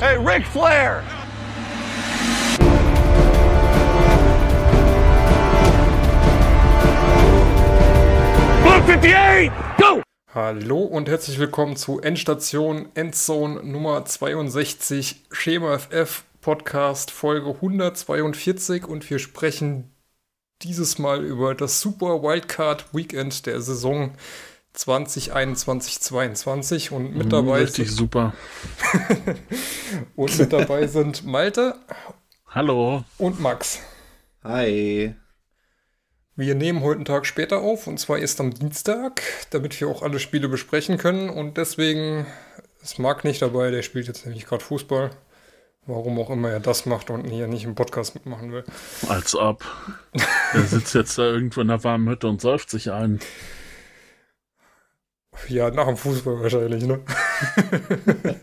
Hey, Ric Flair! Blue 58, go! Hallo und herzlich willkommen zu Endstation Endzone Nummer 62 Schema FF Podcast Folge 142 und wir sprechen dieses Mal über das Super Wildcard Weekend der Saison 2021 22 und mit dabei Richtig super. und mit dabei sind Malte Hallo. und Max. Hi. Wir nehmen heute einen Tag später auf und zwar erst am Dienstag, damit wir auch alle Spiele besprechen können und deswegen ist Marc nicht dabei, der spielt jetzt nämlich gerade Fußball. Warum auch immer er das macht und hier nicht im Podcast mitmachen will. Als ob. Der sitzt jetzt da irgendwo in der warmen Hütte und säuft sich ein. Ja, nach dem Fußball wahrscheinlich, ne?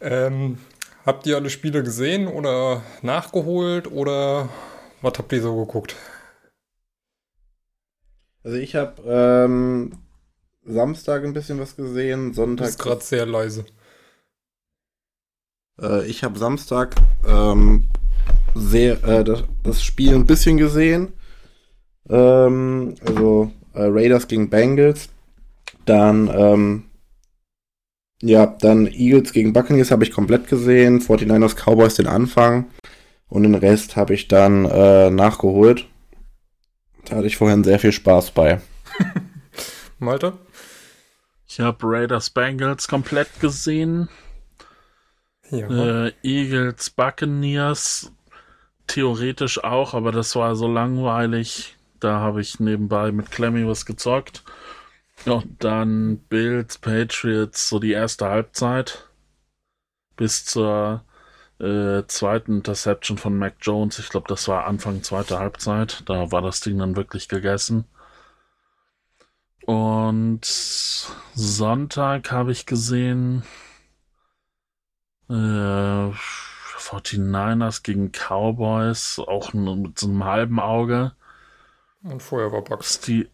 ähm, habt ihr alle Spiele gesehen oder nachgeholt oder was habt ihr so geguckt? Also ich habe ähm, Samstag ein bisschen was gesehen, Das Sonntag. ist gerade sehr leise. Äh, ich habe Samstag ähm, sehr, äh, das, das Spiel ein bisschen gesehen. Ähm, also äh, Raiders gegen Bengals. Dann ähm, ja, dann Eagles gegen Buccaneers habe ich komplett gesehen. 49ers Cowboys den Anfang. Und den Rest habe ich dann äh, nachgeholt. Da hatte ich vorhin sehr viel Spaß bei. Malte? Ich habe Raiders Bengals komplett gesehen. Ja. Äh, Eagles Buccaneers theoretisch auch, aber das war so langweilig. Da habe ich nebenbei mit Clemmy was gezockt. Und dann Bills, Patriots, so die erste Halbzeit. Bis zur äh, zweiten Interception von Mac Jones. Ich glaube, das war Anfang zweiter Halbzeit. Da war das Ding dann wirklich gegessen. Und Sonntag habe ich gesehen äh, 49ers gegen Cowboys, auch nur mit so einem halben Auge. Und vorher war Bugs. Die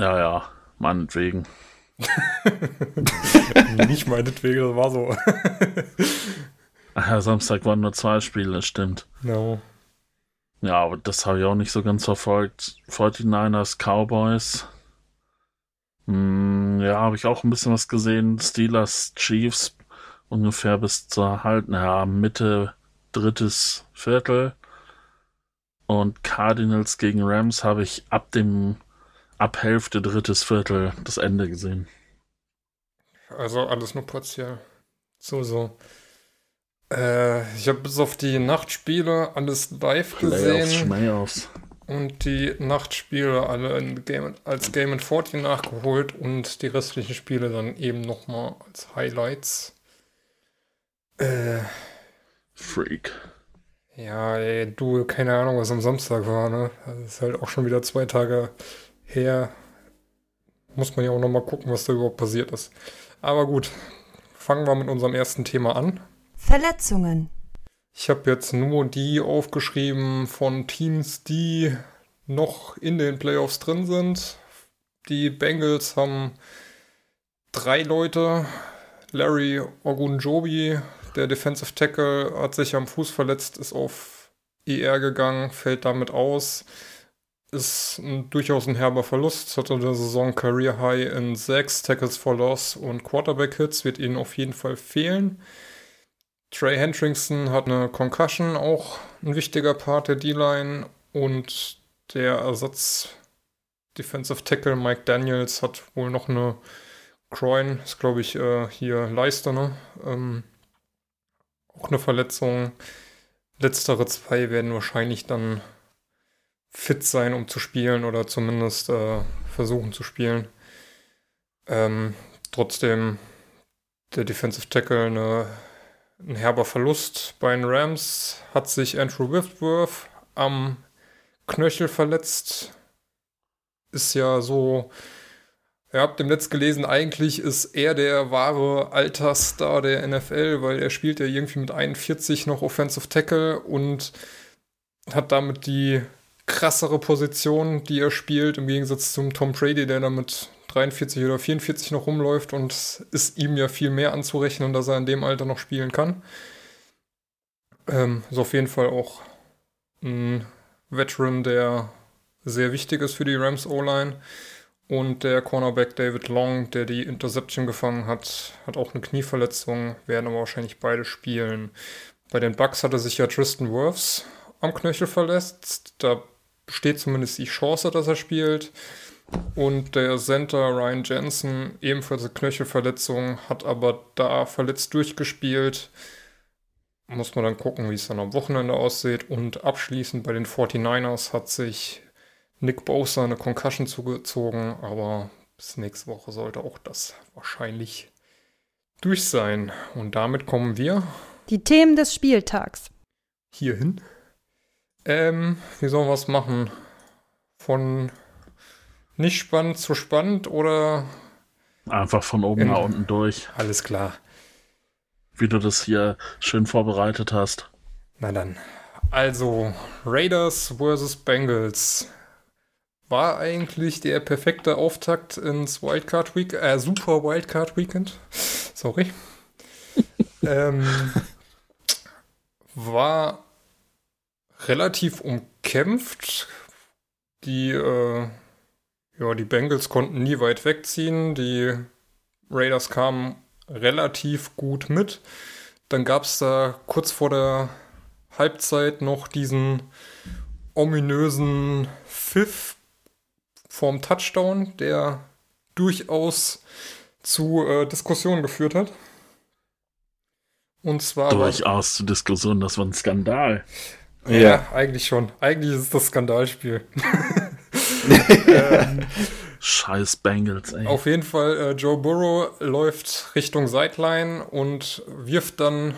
ja, ja, meinetwegen. Nicht meinetwegen, das war so. Ach ja, Samstag waren nur zwei Spiele, stimmt. no. Ja, aber das habe ich auch nicht so ganz verfolgt. 49ers, Cowboys. Hm, ja, habe ich auch ein bisschen was gesehen. Steelers, Chiefs. Ungefähr bis zur halt, naja, Mitte drittes Viertel. Und Cardinals gegen Rams habe ich ab dem, ab Hälfte drittes Viertel das Ende gesehen. Also alles nur partiell. So, so. Äh, ich habe bis auf die Nachtspiele alles live Playoffs, gesehen Schmayoffs. und die Nachtspiele alle Game, als Game in 40 nachgeholt und die restlichen Spiele dann eben nochmal als Highlights. Äh, Freak. ja, ey, du, keine Ahnung, was am Samstag war, ne? Das ist halt auch schon wieder zwei Tage her. Muss man ja auch nochmal gucken, was da überhaupt passiert ist. Aber gut, fangen wir mit unserem ersten Thema an. Verletzungen. Ich habe jetzt nur die aufgeschrieben von Teams, die noch in den Playoffs drin sind. Die Bengals haben drei Leute. Larry Ogunjobi, der Defensive Tackle, hat sich am Fuß verletzt, ist auf ER gegangen, fällt damit aus. Ist ein, durchaus ein herber Verlust. Hatte der Saison Career High in sechs Tackles for Loss und Quarterback Hits, wird ihnen auf jeden Fall fehlen. Trey Hendrickson hat eine Concussion, auch ein wichtiger Part der D-Line. Und der Ersatz Defensive Tackle Mike Daniels hat wohl noch eine Groin, ist glaube ich äh, hier Leiste, ne? Ähm, auch eine Verletzung. Letztere zwei werden wahrscheinlich dann fit sein, um zu spielen oder zumindest äh, versuchen zu spielen. Ähm, trotzdem der Defensive Tackle eine ein herber Verlust bei den Rams hat sich Andrew Whitworth am Knöchel verletzt. Ist ja so, ihr habt im Netz gelesen, eigentlich ist er der wahre Altersstar der NFL, weil er spielt ja irgendwie mit 41 noch Offensive Tackle und hat damit die krassere Position, die er spielt, im Gegensatz zum Tom Brady, der da mit 43 oder 44 noch rumläuft und ist ihm ja viel mehr anzurechnen, dass er in dem Alter noch spielen kann. Ähm, ist auf jeden Fall auch ein Veteran, der sehr wichtig ist für die Rams O-Line. Und der Cornerback David Long, der die Interception gefangen hat, hat auch eine Knieverletzung, werden aber wahrscheinlich beide spielen. Bei den Bucks hatte sich ja Tristan Wirfs am Knöchel verletzt. Da besteht zumindest die Chance, dass er spielt. Und der Center Ryan Jensen, ebenfalls eine Knöchelverletzung, hat aber da verletzt durchgespielt. Muss man dann gucken, wie es dann am Wochenende aussieht. Und abschließend bei den 49ers hat sich Nick Bosa eine Concussion zugezogen, aber bis nächste Woche sollte auch das wahrscheinlich durch sein. Und damit kommen wir. Die Themen des Spieltags. Hierhin. Ähm, wie sollen wir es machen? Von nicht spannend zu spannend oder. Einfach von oben nach unten durch. Alles klar. Wie du das hier schön vorbereitet hast. Na dann. Also, Raiders vs. Bengals war eigentlich der perfekte Auftakt ins Wildcard Week, äh, Super Wildcard Weekend. Sorry. ähm, war relativ umkämpft. Die, äh, ja, die Bengals konnten nie weit wegziehen. Die Raiders kamen relativ gut mit. Dann gab es da kurz vor der Halbzeit noch diesen ominösen Pfiff vorm Touchdown, der durchaus zu äh, Diskussionen geführt hat. Und zwar. Durchaus zu Diskussionen, das war ein Skandal. Ja, ja, eigentlich schon. Eigentlich ist es das Skandalspiel. ähm, Scheiß Bengals, ey. Auf jeden Fall, äh, Joe Burrow läuft Richtung Sideline und wirft dann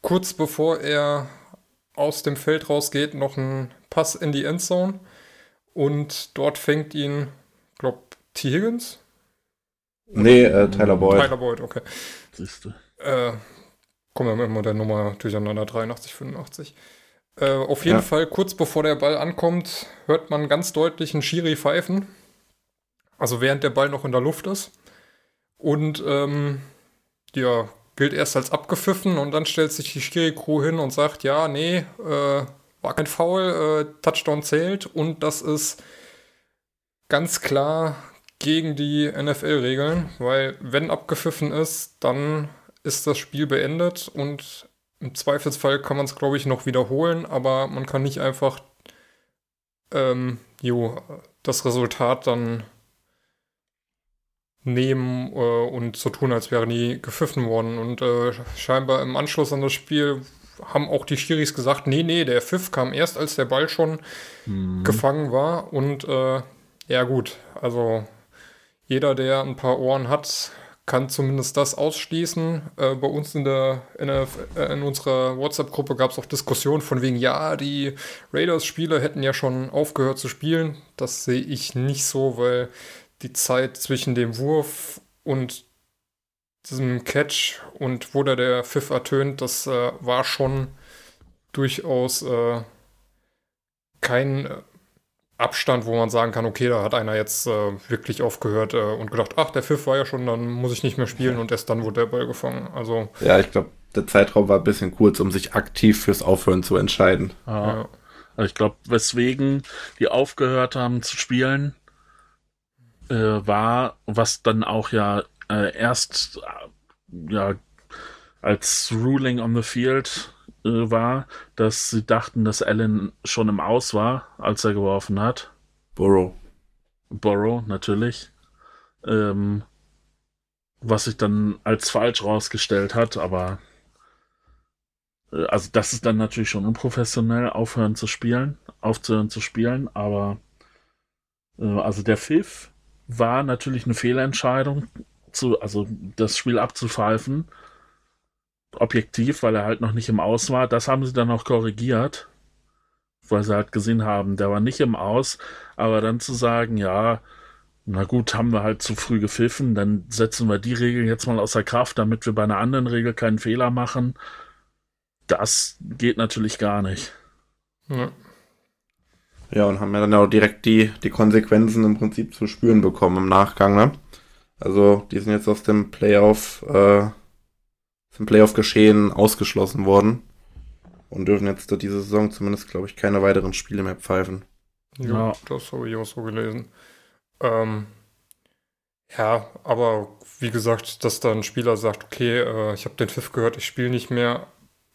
kurz bevor er aus dem Feld rausgeht noch einen Pass in die Endzone. Und dort fängt ihn, glaub, T. Higgins? Nee, äh, Tyler Boyd. Tyler Boyd, okay. Siehst du. Äh, kommen wir immer der Nummer durcheinander, 83, 85. Äh, auf jeden ja. Fall, kurz bevor der Ball ankommt, hört man ganz deutlich einen Schiri pfeifen. Also während der Ball noch in der Luft ist. Und ähm, ja, gilt erst als abgepfiffen und dann stellt sich die Schiri-Crew hin und sagt, ja, nee, äh, war kein Foul, äh, Touchdown zählt und das ist ganz klar gegen die NFL-Regeln, weil wenn abgepfiffen ist, dann ist das Spiel beendet und im Zweifelsfall kann man es, glaube ich, noch wiederholen, aber man kann nicht einfach ähm, jo, das Resultat dann nehmen äh, und so tun, als wäre nie gepfiffen worden. Und äh, scheinbar im Anschluss an das Spiel haben auch die Schiris gesagt, nee, nee, der Pfiff kam erst, als der Ball schon mhm. gefangen war. Und äh, ja gut, also jeder, der ein paar Ohren hat, kann zumindest das ausschließen. Äh, bei uns in, der, in, der, äh, in unserer WhatsApp-Gruppe gab es auch Diskussionen von wegen, ja, die Raiders-Spieler hätten ja schon aufgehört zu spielen. Das sehe ich nicht so, weil die Zeit zwischen dem Wurf und diesem Catch und wo da der Pfiff ertönt, das äh, war schon durchaus äh, kein äh, Abstand, wo man sagen kann, okay, da hat einer jetzt äh, wirklich aufgehört äh, und gedacht, ach, der Pfiff war ja schon, dann muss ich nicht mehr spielen und erst dann wurde der Ball gefangen. Also ja, ich glaube, der Zeitraum war ein bisschen kurz, um sich aktiv fürs Aufhören zu entscheiden. Ja. Also ich glaube, weswegen die aufgehört haben zu spielen, äh, war, was dann auch ja äh, erst äh, ja als Ruling on the Field äh, war, dass sie dachten, dass Allen schon im Aus war, als er geworfen hat. Burrow. Burrow, natürlich. Ähm, was sich dann als falsch rausgestellt hat, aber äh, also das ist dann natürlich schon unprofessionell, aufhören zu spielen, aufzuhören zu spielen, aber äh, also der Pfiff war natürlich eine Fehlentscheidung, zu, also das Spiel abzupfeifen. Objektiv, weil er halt noch nicht im Aus war. Das haben sie dann auch korrigiert, weil sie halt gesehen haben, der war nicht im Aus. Aber dann zu sagen, ja, na gut, haben wir halt zu früh gepfiffen, dann setzen wir die Regel jetzt mal außer Kraft, damit wir bei einer anderen Regel keinen Fehler machen. Das geht natürlich gar nicht. Ja. Ja, und haben ja dann auch direkt die, die Konsequenzen im Prinzip zu spüren bekommen im Nachgang, ne? Also, die sind jetzt aus dem Playoff, äh, dem Playoff-Geschehen ausgeschlossen worden und dürfen jetzt diese Saison zumindest, glaube ich, keine weiteren Spiele mehr pfeifen. Ja, Ja. das habe ich auch so gelesen. Ähm, ja, aber wie gesagt, dass da ein Spieler sagt, okay, äh, ich habe den Pfiff gehört, ich spiele nicht mehr.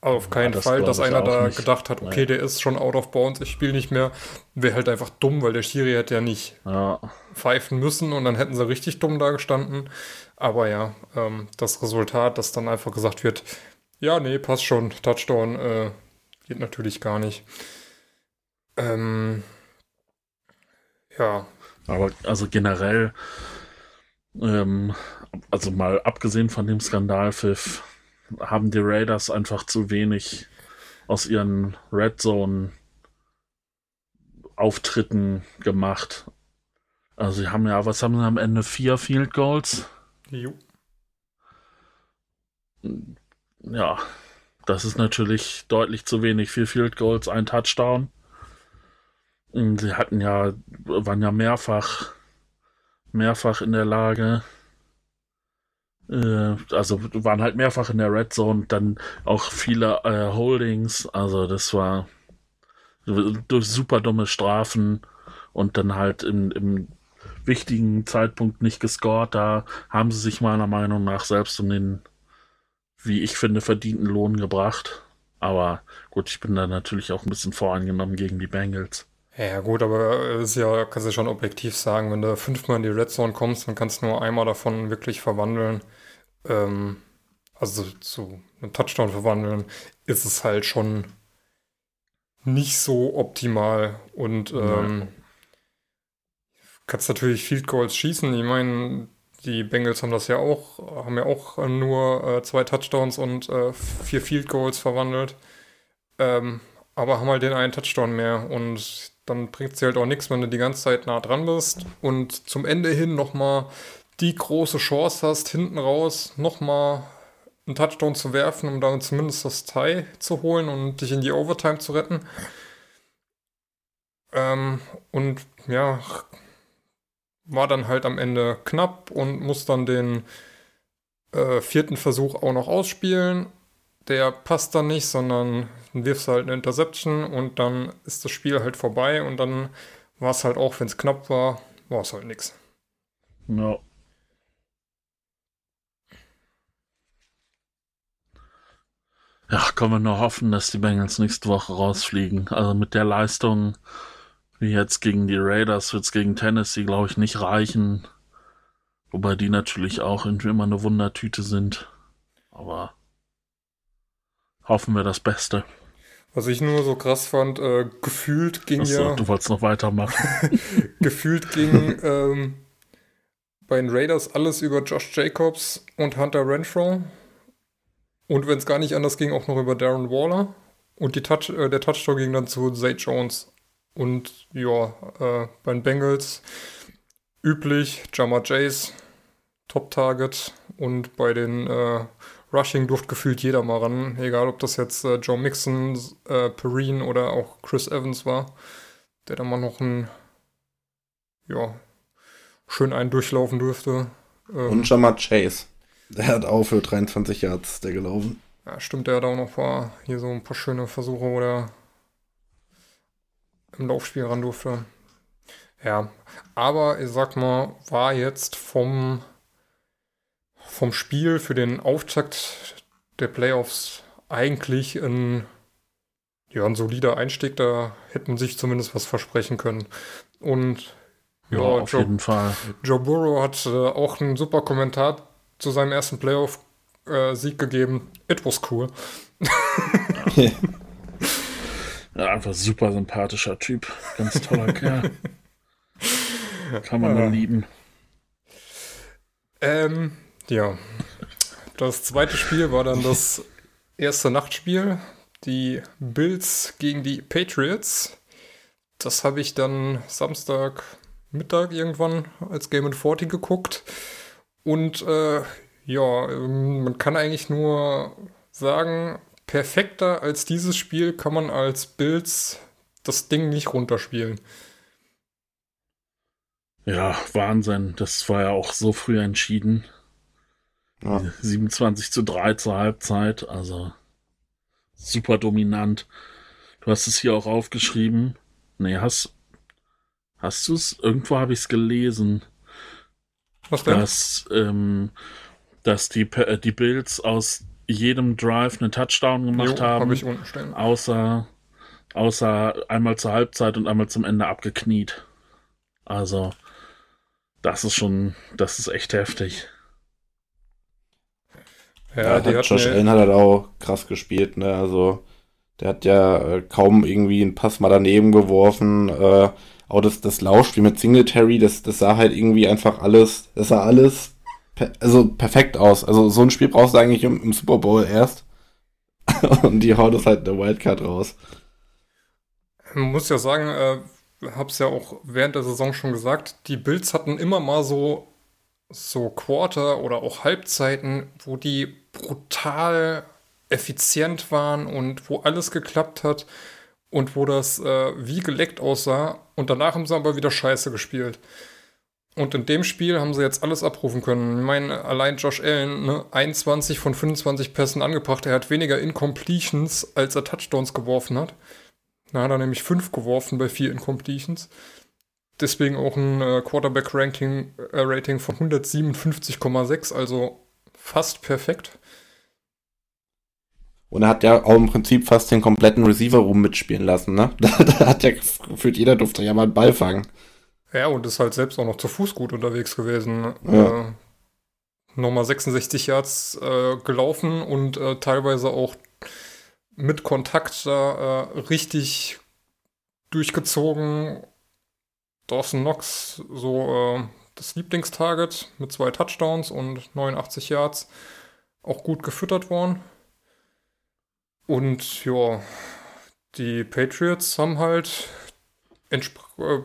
Auf Ja, keinen das Fall, dass einer da nicht. gedacht hat, okay, Nee. der ist schon out of bounds, ich spiele nicht mehr. Wäre halt einfach dumm, weil der Schiri hätte ja nicht Ja, pfeifen müssen und dann hätten sie richtig dumm da gestanden. Aber ja, ähm, das Resultat, dass dann einfach gesagt wird, ja, nee, passt schon, Touchdown, äh, geht natürlich gar nicht. Ähm, ja, aber also generell, ähm, also mal abgesehen von dem Skandalpfiff, haben die Raiders einfach zu wenig aus ihren Red Zone Auftritten gemacht. Also sie haben ja, was haben sie am Ende? Vier Field Goals? Jo. Ja, das ist natürlich deutlich zu wenig. Vier Field Goals, ein Touchdown. Sie hatten ja, waren ja mehrfach, mehrfach in der Lage, äh, also waren halt mehrfach in der Red Zone, dann auch viele äh, Holdings, also das war durch super dumme Strafen und dann halt im, im wichtigen Zeitpunkt nicht gescored. Da haben sie sich meiner Meinung nach selbst um den wie ich finde, verdienten Lohn gebracht. Aber gut, ich bin da natürlich auch ein bisschen voreingenommen gegen die Bengals. Ja, gut, aber es ist ja, kannst du schon objektiv sagen, wenn du fünfmal in die Red Zone kommst, dann kannst du nur einmal davon wirklich verwandeln. Ähm, also zu einem Touchdown verwandeln, ist es halt schon nicht so optimal. Und ähm, kannst natürlich Field Goals schießen. Ich meine, die Bengals haben das ja auch, haben ja auch nur äh, zwei Touchdowns und äh, vier Field Goals verwandelt. Ähm, aber haben halt den einen Touchdown mehr und dann bringt es halt auch nichts, wenn du die ganze Zeit nah dran bist und zum Ende hin nochmal die große Chance hast, hinten raus nochmal einen Touchdown zu werfen, um damit zumindest das Tie zu holen und dich in die Overtime zu retten. Ähm, und ja, war dann halt am Ende knapp und muss dann den äh, vierten Versuch auch noch ausspielen. Der passt dann nicht, sondern wirfst halt eine Interception und dann ist das Spiel halt vorbei und dann war es halt auch, wenn es knapp war, war es halt nichts. Ja. Ja, können wir nur hoffen, dass die Bengals nächste Woche rausfliegen. Also mit der Leistung wie jetzt gegen die Raiders wird es gegen Tennessee, glaube ich, nicht reichen. Wobei die natürlich auch irgendwie immer eine Wundertüte sind. Aber hoffen wir das Beste. Was ich nur so krass fand, äh, gefühlt ging Achso, ja, du wolltest noch weitermachen. gefühlt ging ähm, bei den Raiders alles über Josh Jacobs und Hunter Renfro. Und wenn es gar nicht anders ging, auch noch über Darren Waller. Und Touch, äh, der Touchdown ging dann zu Zay Jones. Und ja, äh, bei den Bengals üblich, Jamar Chase, Top-Target. Und bei den äh, Rushing durfte gefühlt jeder mal ran. Egal, ob das jetzt äh, Joe Mixon, äh, Perrine oder auch Chris Evans war, der da mal noch einen, ja, schön einen durchlaufen durfte. Ähm, Und Jamar Chase. Der hat auch für 23 Yards der gelaufen. Ja, stimmt, der hat auch noch ein paar, hier so ein paar schöne Versuche, wo der im Laufspiel ran durfte. Ja, aber ich sag mal, war jetzt vom, vom Spiel für den Auftakt der Playoffs eigentlich ein, ja, ein solider Einstieg. Da hätte man sich zumindest was versprechen können. Und ja, Ja, auf Joe, jeden Fall. Joe Burrow hat äh, auch einen super Kommentar zu seinem ersten Playoff-Sieg gegeben. It was cool. Ja, einfach super sympathischer Typ. Ganz toller Kerl. Kann man nur lieben. Ähm, ja. Das zweite Spiel war dann das erste Nachtspiel. Die Bills gegen die Patriots. Das habe ich dann Samstag Mittag irgendwann als Game in 40 geguckt. Und äh, ja, ähm, man kann eigentlich nur sagen, perfekter als dieses Spiel kann man als Bills das Ding nicht runterspielen. Ja, Wahnsinn. Das war ja auch so früh entschieden. Ja. 27 zu 3 zur Halbzeit, also super dominant. Du hast es hier auch aufgeschrieben. Nee, hast, hast du es? Irgendwo habe ich es gelesen, Was denn? dass, ähm, dass die, äh, die Bills aus jedem Drive einen Touchdown gemacht Jo, haben, hab ich unten stehen. außer, außer einmal zur Halbzeit und einmal zum Ende abgekniet. Also, das ist schon, das ist echt heftig. Ja, die hat hatten Josh ja, Allen hat halt auch krass gespielt, ne? Also, der hat ja äh, kaum irgendwie einen Pass mal daneben geworfen. Äh, auch das, das Laufspiel mit Singletary, das, das sah halt irgendwie einfach alles, das sah alles also perfekt aus. Also, so ein Spiel brauchst du eigentlich im, im Super Bowl erst. Und die haut es halt eine Wildcard raus. Man muss ja sagen, äh, hab's ja auch während der Saison schon gesagt, die Bills hatten immer mal so, so Quarter oder auch Halbzeiten, wo die brutal effizient waren und wo alles geklappt hat und wo das äh, wie geleckt aussah und danach haben sie aber wieder scheiße gespielt. Und in dem Spiel haben sie jetzt alles abrufen können. Ich meine, allein Josh Allen, ne, 21 von 25 Pässen angebracht. Er hat weniger Incompletions, als er Touchdowns geworfen hat. Da hat er nämlich fünf geworfen bei vier Incompletions. Deswegen auch ein äh, Quarterback-Ranking äh, Rating von 157,6, also fast perfekt. Und er hat ja auch im Prinzip fast den kompletten Receiver-Room mitspielen lassen, ne? Da, da hat ja gefühlt jeder durfte ja mal einen Ball fangen. Ja, und ist halt selbst auch noch zu Fuß gut unterwegs gewesen. Ja. Äh, nochmal 66 Yards äh, gelaufen und äh, teilweise auch mit Kontakt da äh, richtig durchgezogen. Dawson Knox, so äh, das Lieblingstarget mit zwei Touchdowns und 89 Yards. Auch gut gefüttert worden. Und ja, die Patriots haben halt äh,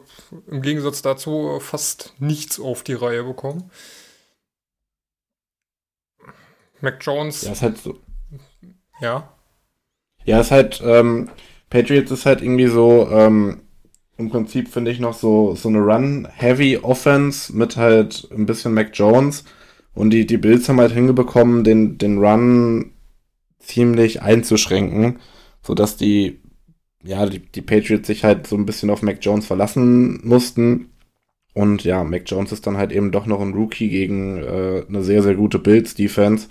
im Gegensatz dazu fast nichts auf die Reihe bekommen. Mac Jones, Ja, ist halt so. ja. Ja, ist halt, ähm, Patriots ist halt irgendwie so, ähm, im Prinzip finde ich noch so, so eine Run-Heavy-Offense mit halt ein bisschen Mac Jones. Und die, die Bills haben halt hingebekommen, den, den Run ziemlich einzuschränken, sodass die, ja, die, die Patriots sich halt so ein bisschen auf Mac Jones verlassen mussten. Und ja, Mac Jones ist dann halt eben doch noch ein Rookie gegen äh, eine sehr, sehr gute Bills-Defense.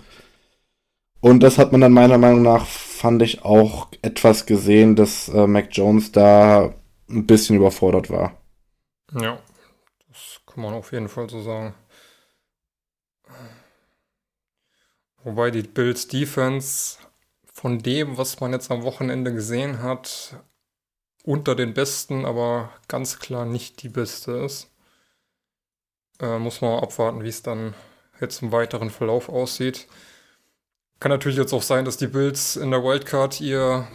Und das hat man dann meiner Meinung nach, fand ich auch etwas gesehen, dass äh, Mac Jones da ein bisschen überfordert war. Ja, das kann man auf jeden Fall so sagen. Wobei die Bills Defense von dem, was man jetzt am Wochenende gesehen hat, unter den besten, aber ganz klar nicht die beste ist. Äh, muss man abwarten, wie es dann jetzt im weiteren Verlauf aussieht. Kann natürlich jetzt auch sein, dass die Bills in der Wildcard ihr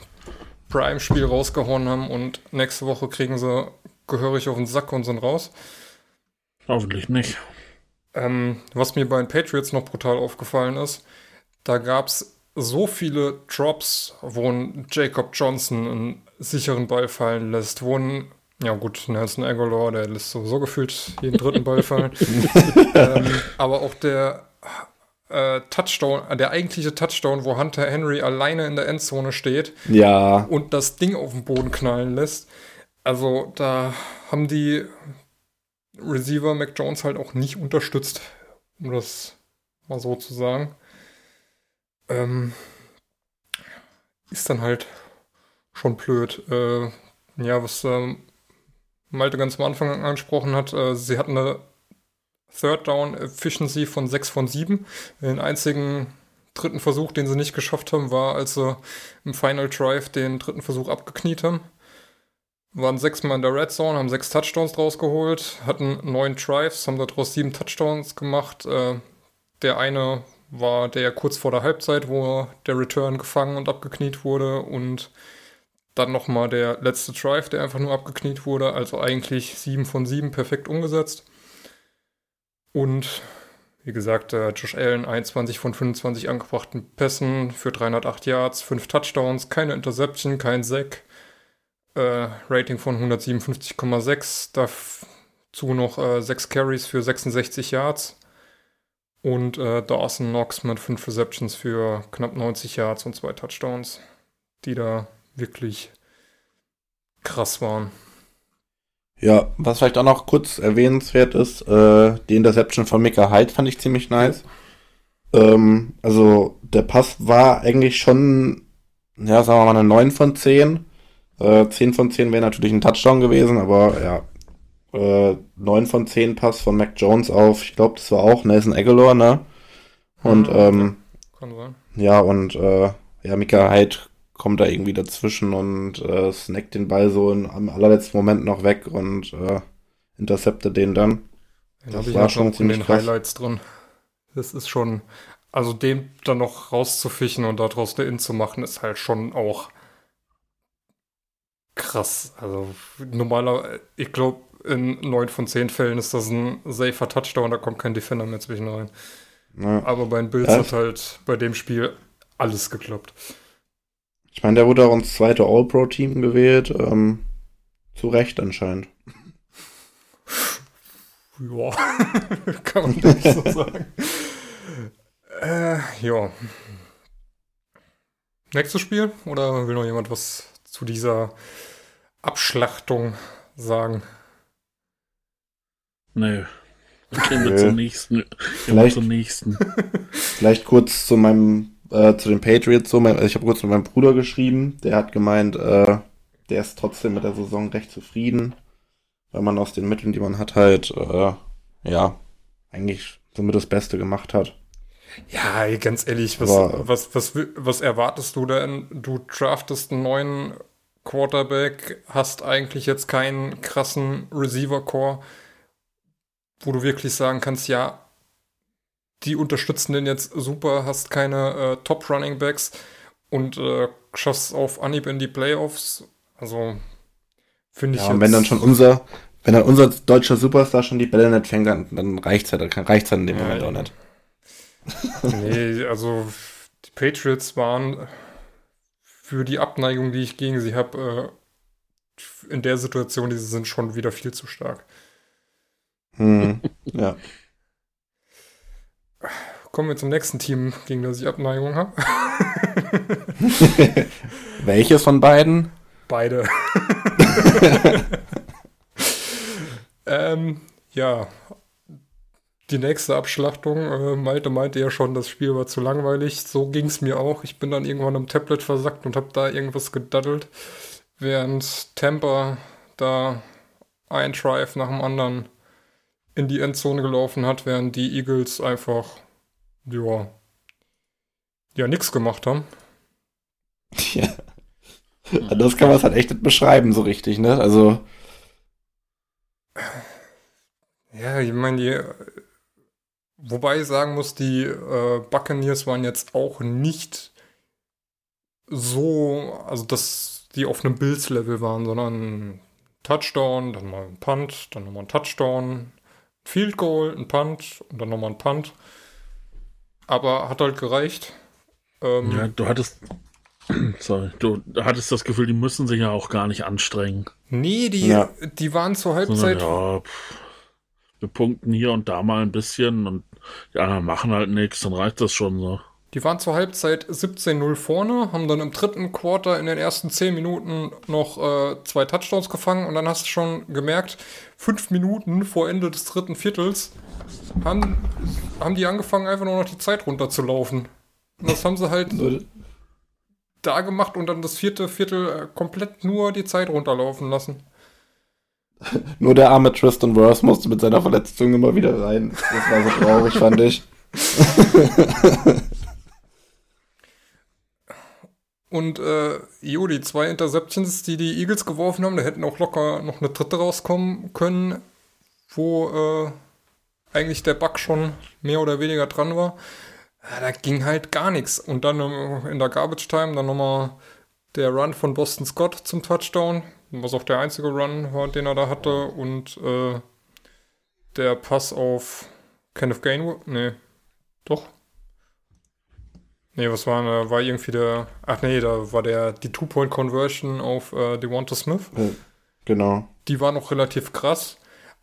Prime-Spiel rausgehauen haben und nächste Woche kriegen sie gehörig auf den Sack und sind raus. Hoffentlich nicht. Ähm, was mir bei den Patriots noch brutal aufgefallen ist, da gab es so viele Drops, wo ein Jacob Johnson einen sicheren Ball fallen lässt, wo ein, ja gut, Nelson Aguilar, der lässt sowieso gefühlt jeden dritten Ball fallen. ähm, aber auch der äh, Touchdown, der eigentliche Touchdown, wo Hunter Henry alleine in der Endzone steht, Ja, und das Ding auf den Boden knallen lässt. Also da haben die Receiver Mac Jones halt auch nicht unterstützt, um das mal so zu sagen. Ähm, ist dann halt schon blöd. Äh, ja, was ähm, Malte ganz am Anfang angesprochen hat, äh, sie hatten eine Third Down Efficiency von 6 von 7. Den einzigen dritten Versuch, den sie nicht geschafft haben, war, als sie im Final Drive den dritten Versuch abgekniet haben. Waren sechsmal in der Red Zone, haben sechs Touchdowns draus geholt, hatten neun Drives, haben daraus sieben Touchdowns gemacht. Äh, der eine war der kurz vor der Halbzeit, wo der Return gefangen und abgekniet wurde und dann nochmal der letzte Drive, der einfach nur abgekniet wurde. Also eigentlich sieben von sieben perfekt umgesetzt. Und wie gesagt, Josh Allen 21 von 25 angebrachten Pässen für 308 Yards, 5 Touchdowns, keine Interception, kein Sack. äh, Rating von 157,6. Dazu noch äh, 6 Carries für 66 Yards. Und äh, Dawson Knox mit 5 Receptions für knapp 90 Yards und 2 Touchdowns, die da wirklich krass waren. Ja, was vielleicht auch noch kurz erwähnenswert ist, äh, die Interception von Mika Hyde fand ich ziemlich nice. Ähm, also der Pass war eigentlich schon, ja, sagen wir mal eine 9 von 10. Äh, 10 von 10 wäre natürlich ein Touchdown gewesen, aber ja, äh, 9 von 10 Pass von Mac Jones auf, ich glaube, das war auch Nelson Aguilar, ne? Und Hm, ähm, Kann sein. ja, und äh, ja, Mika Hyde kommt da irgendwie dazwischen und äh, snackt den Ball so in, am allerletzten Moment noch weg und äh, interceptet den dann. Den Das war schon schon in ziemlich den krass. Highlights drin. Das ist schon, also den dann noch rauszufischen und daraus eine In zu machen, ist halt schon auch krass. Also normaler, ich glaube, in 9 von 10 Fällen ist das ein safer Touchdown, da kommt kein Defender mehr zwischen rein. Ja. Aber bei den Bills Ja. hat halt bei dem Spiel alles geklappt. Ich meine, der wurde auch ins zweite All-Pro-Team gewählt. Ähm, zu Recht anscheinend. Ja, kann man nicht so sagen. Äh, ja. Nächstes Spiel? Oder will noch jemand was zu dieser Abschlachtung sagen? Nö. Gehen wir zum nächsten. Gehen wir Vielleicht- zum nächsten. Vielleicht kurz zu meinem, äh, zu den Patriots. So, mein, ich habe kurz mit meinem Bruder geschrieben. Der hat gemeint, äh, der ist trotzdem mit der Saison recht zufrieden, weil man aus den Mitteln, die man hat, halt, äh, ja, eigentlich somit das Beste gemacht hat. Ja, ey, ganz ehrlich, was, Aber- was, was, was erwartest du denn? Du draftest einen neuen Quarterback, hast eigentlich jetzt keinen krassen Receiver-Core, wo du wirklich sagen kannst, ja, die unterstützen den jetzt super, hast keine äh, Top-Running-Backs und äh, schaffst auf Anhieb in die Playoffs. Also, finde ich Ja, und wenn dann schon unser, wenn dann unser deutscher Superstar schon die Bälle nicht fängt, dann, dann reicht's halt, dann reicht's halt in dem Ja, Moment auch eben. nicht. Nee, also die Patriots waren für die Abneigung, die ich gegen sie habe, äh, in der Situation, die sie sind, schon wieder viel zu stark. Hm, ja. Kommen wir zum nächsten Team, gegen das ich Abneigung habe. Welches von beiden? Beide. ähm, ja. Die nächste Abschlachtung, äh, Malte meinte ja schon, das Spiel war zu langweilig. So ging es mir auch. Ich bin dann irgendwann am Tablet versackt und habe da irgendwas gedaddelt, während Tampa da ein Drive nach dem anderen in die Endzone gelaufen hat, während die Eagles einfach, ja, ja, nix gemacht haben. Ja. Das kann man es halt echt nicht beschreiben, so richtig, ne? Also, Ja, ich meine, die, wobei ich sagen muss, die äh, Buccaneers waren jetzt auch nicht so, also dass die auf einem Bills-Level waren, sondern Touchdown, dann mal ein Punt, dann nochmal ein Touchdown, Field Goal, ein Punt und dann nochmal ein Punt. Aber hat halt gereicht. Ähm, Ja, du hattest. Sorry, du hattest das Gefühl, die müssen sich ja auch gar nicht anstrengen. Nee, die, Ja. die waren zur Sondern, Halbzeit. ja, pff, wir punkten hier und da mal ein bisschen und die anderen machen halt nichts, dann reicht das schon so. Die waren zur Halbzeit 17-0 vorne, haben dann im dritten Quarter in den ersten 10 Minuten noch äh, zwei Touchdowns gefangen und dann hast du schon gemerkt, fünf Minuten vor Ende des dritten Viertels haben, haben die angefangen, einfach nur noch die Zeit runterzulaufen. Und das haben sie halt da gemacht und dann das vierte Viertel äh, komplett nur die Zeit runterlaufen lassen. nur der arme Tristan Wirth musste mit seiner Verletzung immer wieder rein. Das war so traurig, fand ich. Und äh, jo, die zwei Interceptions, die die Eagles geworfen haben, da hätten auch locker noch eine dritte rauskommen können, wo äh, eigentlich der Bug schon mehr oder weniger dran war. Ja, da ging halt gar nichts. Und dann äh, in der Garbage Time dann nochmal der Run von Boston Scott zum Touchdown, was auch der einzige Run war, den er da hatte. Und äh, der Pass auf Kenneth Gainwell. Nee, doch. Nee, was war, da war irgendwie der, ach nee, da war der, die Two-Point-Conversion auf äh, Devonta Smith. Genau. Die war noch relativ krass,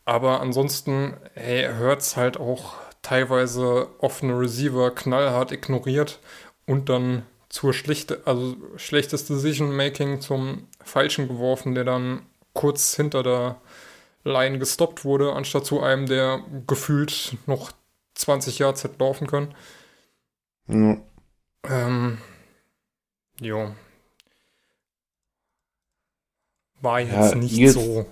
aber ansonsten, hey, hört's halt auch teilweise offene Receiver knallhart ignoriert und dann zur schlichte, also schlechtes Decision-Making zum Falschen geworfen, der dann kurz hinter der Line gestoppt wurde, anstatt zu einem, der gefühlt noch 20 Yards hätte laufen können. Ja. Ähm, jo. War jetzt Ja, nicht Eagles- so.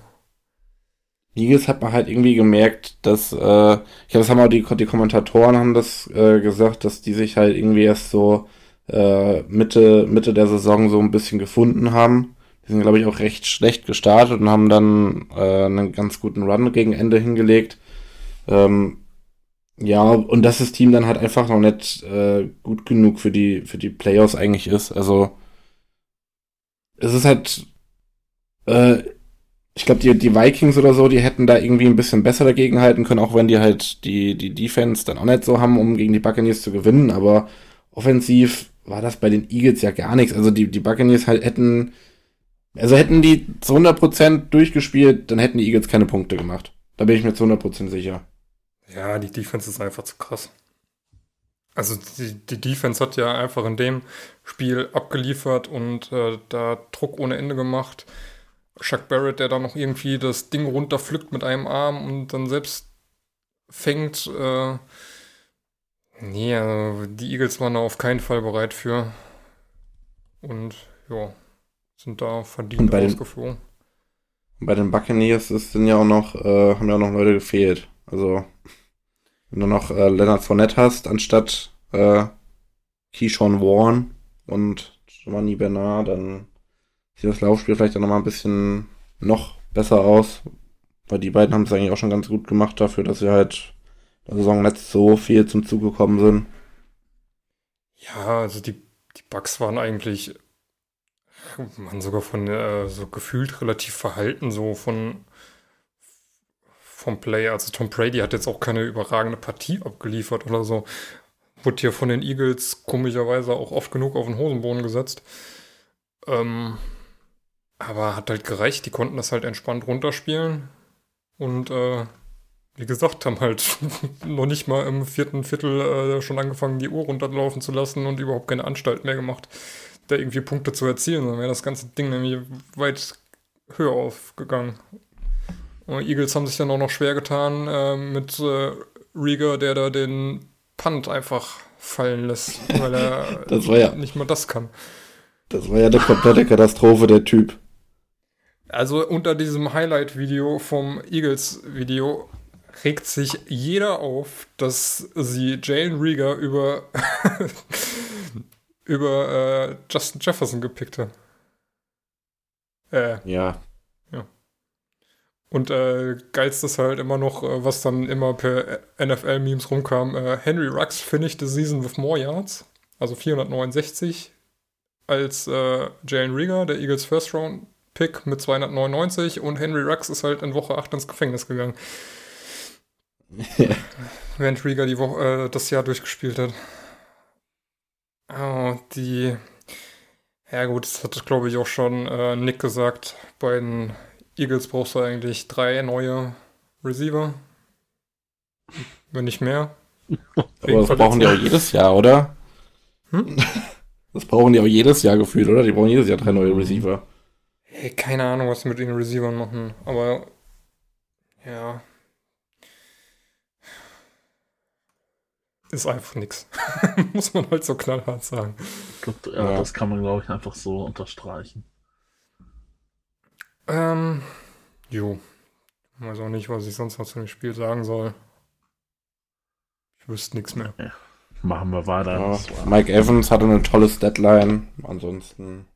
Eagles hat man halt irgendwie gemerkt, dass, äh, ich glaube, das haben auch die, die Kommentatoren haben das äh, gesagt, dass die sich halt irgendwie erst so äh, Mitte, Mitte der Saison so ein bisschen gefunden haben. Die sind, glaube ich, auch recht schlecht gestartet und haben dann äh, einen ganz guten Run gegen Ende hingelegt. Ähm, ja, und dass das Team dann halt einfach noch nicht äh, gut genug für die, für die Playoffs eigentlich ist. Also, es ist halt, äh, ich glaube, die, die Vikings oder so, die hätten da irgendwie ein bisschen besser dagegen halten können, auch wenn die halt die, die Defense dann auch nicht so haben, um gegen die Buccaneers zu gewinnen. Aber offensiv war das bei den Eagles ja gar nichts. Also die, die Buccaneers halt hätten, also hätten die zu 100% durchgespielt, dann hätten die Eagles keine Punkte gemacht. Da bin ich mir zu 100% sicher. Ja, die Defense ist einfach zu krass. Also die, die Defense hat ja einfach in dem Spiel abgeliefert und äh, da Druck ohne Ende gemacht. Chuck Barrett, der da noch irgendwie das Ding runterpflückt mit einem Arm und dann selbst fängt. Äh, nee, also die Eagles waren da auf keinen Fall bereit für. Und ja, sind da Und verdient bei den- rausgeflogen. Und bei den Buccaneers ist, sind ja auch noch, äh, haben ja auch noch Leute gefehlt. Also, wenn du noch äh, Leonard Fournette hast, anstatt äh, Keyshawn Warren und Giovanni Bernard, dann sieht das Laufspiel vielleicht auch noch mal ein bisschen noch besser aus. Weil die beiden haben es eigentlich auch schon ganz gut gemacht dafür, dass sie halt der Saison nicht so viel zum Zug gekommen sind. Ja, also die, die Bugs waren eigentlich, man sogar von äh, so gefühlt relativ verhalten, so von vom Play. Also Tom Brady hat jetzt auch keine überragende Partie abgeliefert oder so. Wurde hier von den Eagles komischerweise auch oft genug auf den Hosenboden gesetzt. Ähm, aber hat halt gereicht, die konnten das halt entspannt runterspielen. Und äh, wie gesagt, haben halt noch nicht mal im vierten Viertel äh, schon angefangen, die Uhr runterlaufen zu lassen und überhaupt keine Anstalt mehr gemacht, da irgendwie Punkte zu erzielen. Dann wäre das ganze Ding nämlich weit höher aufgegangen. Und Eagles haben sich dann auch noch schwer getan äh, mit äh, Rieger, der da den Punt einfach fallen lässt, weil er Das war ja- nicht mal das kann. Das war ja eine komplette Katastrophe, der Typ. Also unter diesem Highlight-Video vom Eagles-Video regt sich jeder auf, dass sie Jalen Rieger über, über äh, Justin Jefferson gepickt hat. Äh, Ja, und äh, geilst ist halt immer noch, äh, was dann immer per NFL-Memes rumkam. Äh, Henry Rux finished the season with more yards, also 469, als äh, Jalen Rieger, der Eagles First Round Pick mit 299 und Henry Rux ist halt in Woche 8 ins Gefängnis gegangen. Während Rieger die Woche, äh, das Jahr durchgespielt hat. Oh, die. Ja, gut, das hat, glaube ich, auch schon äh, Nick gesagt. Bei den Eagles brauchst du eigentlich drei neue Receiver. Wenn nicht mehr. aber das brauchen die auch jedes Jahr, oder? Hm? Das brauchen die auch jedes Jahr gefühlt, oder? Die brauchen jedes Jahr drei neue Receiver. Hey, keine Ahnung, was sie mit den Receivern machen, aber ja. Ist einfach nix. Muss man halt so knallhart sagen. Ich glaub, ja, Ja. Das kann man, glaube ich, einfach so unterstreichen. Ähm, jo. Weiß auch nicht, was ich sonst noch zu dem Spiel sagen soll. Ich wüsste nichts mehr. Machen wir weiter. Ja, Mike Evans hatte eine tolle Deadline. Ansonsten.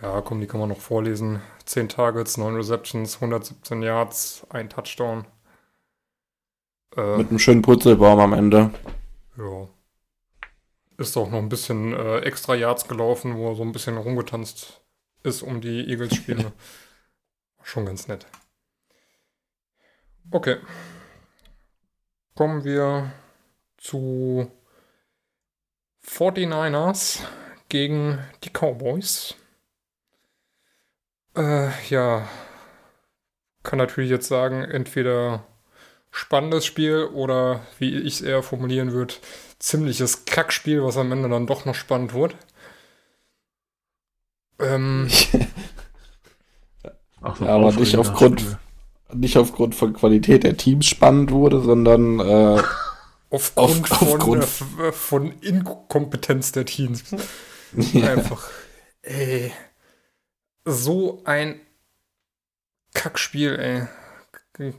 Ja, komm, die kann man noch vorlesen. 10 Targets, 9 Receptions, 117 Yards, ein Touchdown. Äh, Mit einem schönen Purzelbaum am Ende. Ja. Ist auch noch ein bisschen äh, extra Yards gelaufen, wo er so ein bisschen rumgetanzt ist um die Eagles-Spiele. Schon ganz nett. Okay. Kommen wir zu 49ers gegen die Cowboys. Äh, ja, kann natürlich jetzt sagen, entweder spannendes Spiel oder, wie ich es eher formulieren würde, ziemliches Kackspiel, was am Ende dann doch noch spannend wurde. Ähm, Ach, so Ja, aber nicht aufgrund, nicht aufgrund von Qualität der Teams spannend wurde, sondern äh, aufgrund, Auf- von, aufgrund- f- äh, von Inkompetenz der Teams. Einfach, ey, so ein Kackspiel, ey.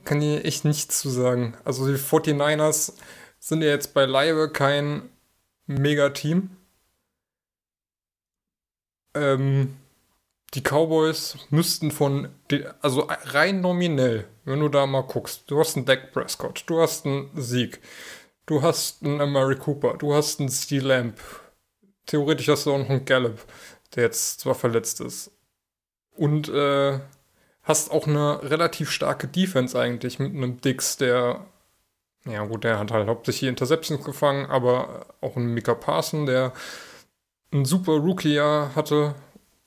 Kann ich echt nichts zu sagen. Also die 49ers sind ja jetzt beileibe kein Megateam. Ähm, die Cowboys müssten von, also rein nominell, wenn du da mal guckst, du hast einen Dak Prescott, du hast einen Sieg, du hast einen Amari Cooper, du hast einen Steve Lamp, theoretisch hast du auch noch einen Gallup, der jetzt zwar verletzt ist. Und äh, hast auch eine relativ starke Defense eigentlich mit einem Dix, der, ja gut, der hat halt hauptsächlich Interceptions gefangen, aber auch einen Mika Parson, der ein super Rookie-Jahr hatte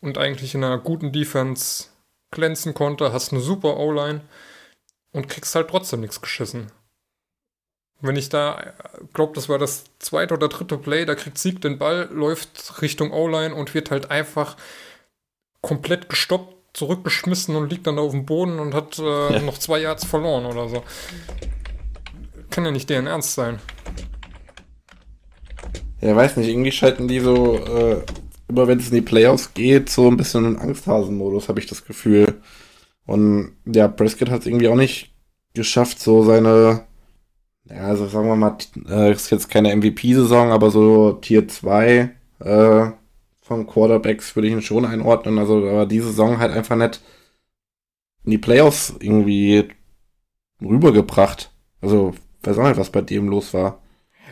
und eigentlich in einer guten Defense glänzen konnte, hast eine super O-Line und kriegst halt trotzdem nichts geschissen. Wenn ich da glaube, das war das zweite oder dritte Play, da kriegt Sieg den Ball, läuft Richtung O-Line und wird halt einfach komplett gestoppt, zurückgeschmissen und liegt dann da auf dem Boden und hat äh, noch zwei Yards verloren oder so. Kann ja nicht deren Ernst sein. Ja, weiß nicht, irgendwie schalten die so, äh, immer wenn es in die Playoffs geht, so ein bisschen in Angsthasen-Modus, habe ich das Gefühl. Und ja, Prescott hat es irgendwie auch nicht geschafft, so seine, ja, also sagen wir mal, äh, ist jetzt keine MVP-Saison, aber so Tier 2 äh, von Quarterbacks würde ich ihn schon einordnen. Also, aber die Saison halt einfach nicht in die Playoffs irgendwie rübergebracht. Also, weiß auch nicht, was bei dem los war.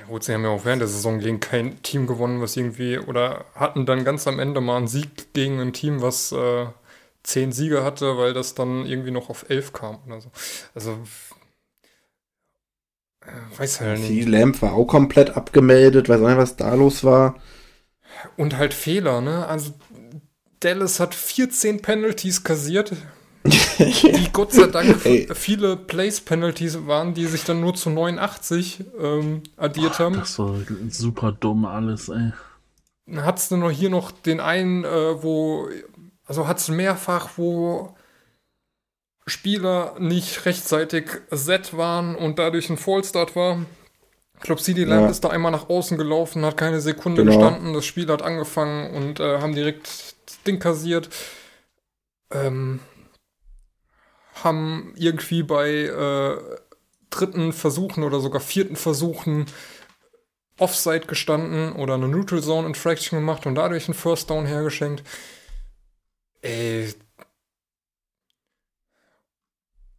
Gut, sie haben ja auch während der Saison gegen kein Team gewonnen, was irgendwie, oder hatten dann ganz am Ende mal einen Sieg gegen ein Team, was äh, zehn Siege hatte, weil das dann irgendwie noch auf elf kam oder so. Also, äh, weiß halt Die nicht. Lamp war auch komplett abgemeldet, weiß nicht, was da los war. Und halt Fehler, ne? Also, Dallas hat 14 Penalties kassiert. die Gott sei Dank Ey. viele Place-Penalties waren, die sich dann nur zu 89 ähm, addiert haben. Das war super dumm alles, ey. Dann hattest du noch hier noch den einen, äh, wo, also hattest du mehrfach, wo Spieler nicht rechtzeitig set waren und dadurch ein Fallstart war. Ich glaube, CD Lamb Ja. ist da einmal nach außen gelaufen, hat keine Sekunde Genau. gestanden, das Spiel hat angefangen und äh, haben direkt das Ding kassiert. Ähm, haben irgendwie bei äh, dritten Versuchen oder sogar vierten Versuchen Offside gestanden oder eine Neutral Zone Infraction gemacht und dadurch einen First Down hergeschenkt. Ey.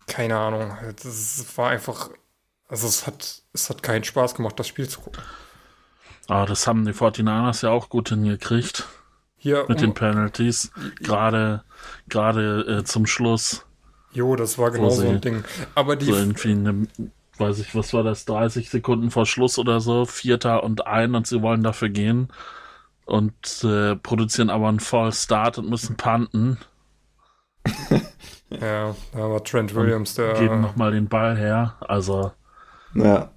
Keine Ahnung. Das war einfach. Also es hat, es hat keinen Spaß gemacht, das Spiel zu gucken. Aber das haben die 49ers ja auch gut hingekriegt Hier, mit den um, Penalties. Gerade, gerade äh, zum Schluss. Jo, das war genau so ein Ding. Aber die, So irgendwie eine, weiß ich, was war das, 30 Sekunden vor Schluss oder so, Vierter und ein und sie wollen dafür gehen und äh, produzieren aber einen False Start und müssen punten, ja, da war Trent Williams, der. geben nochmal den Ball her. Also ja.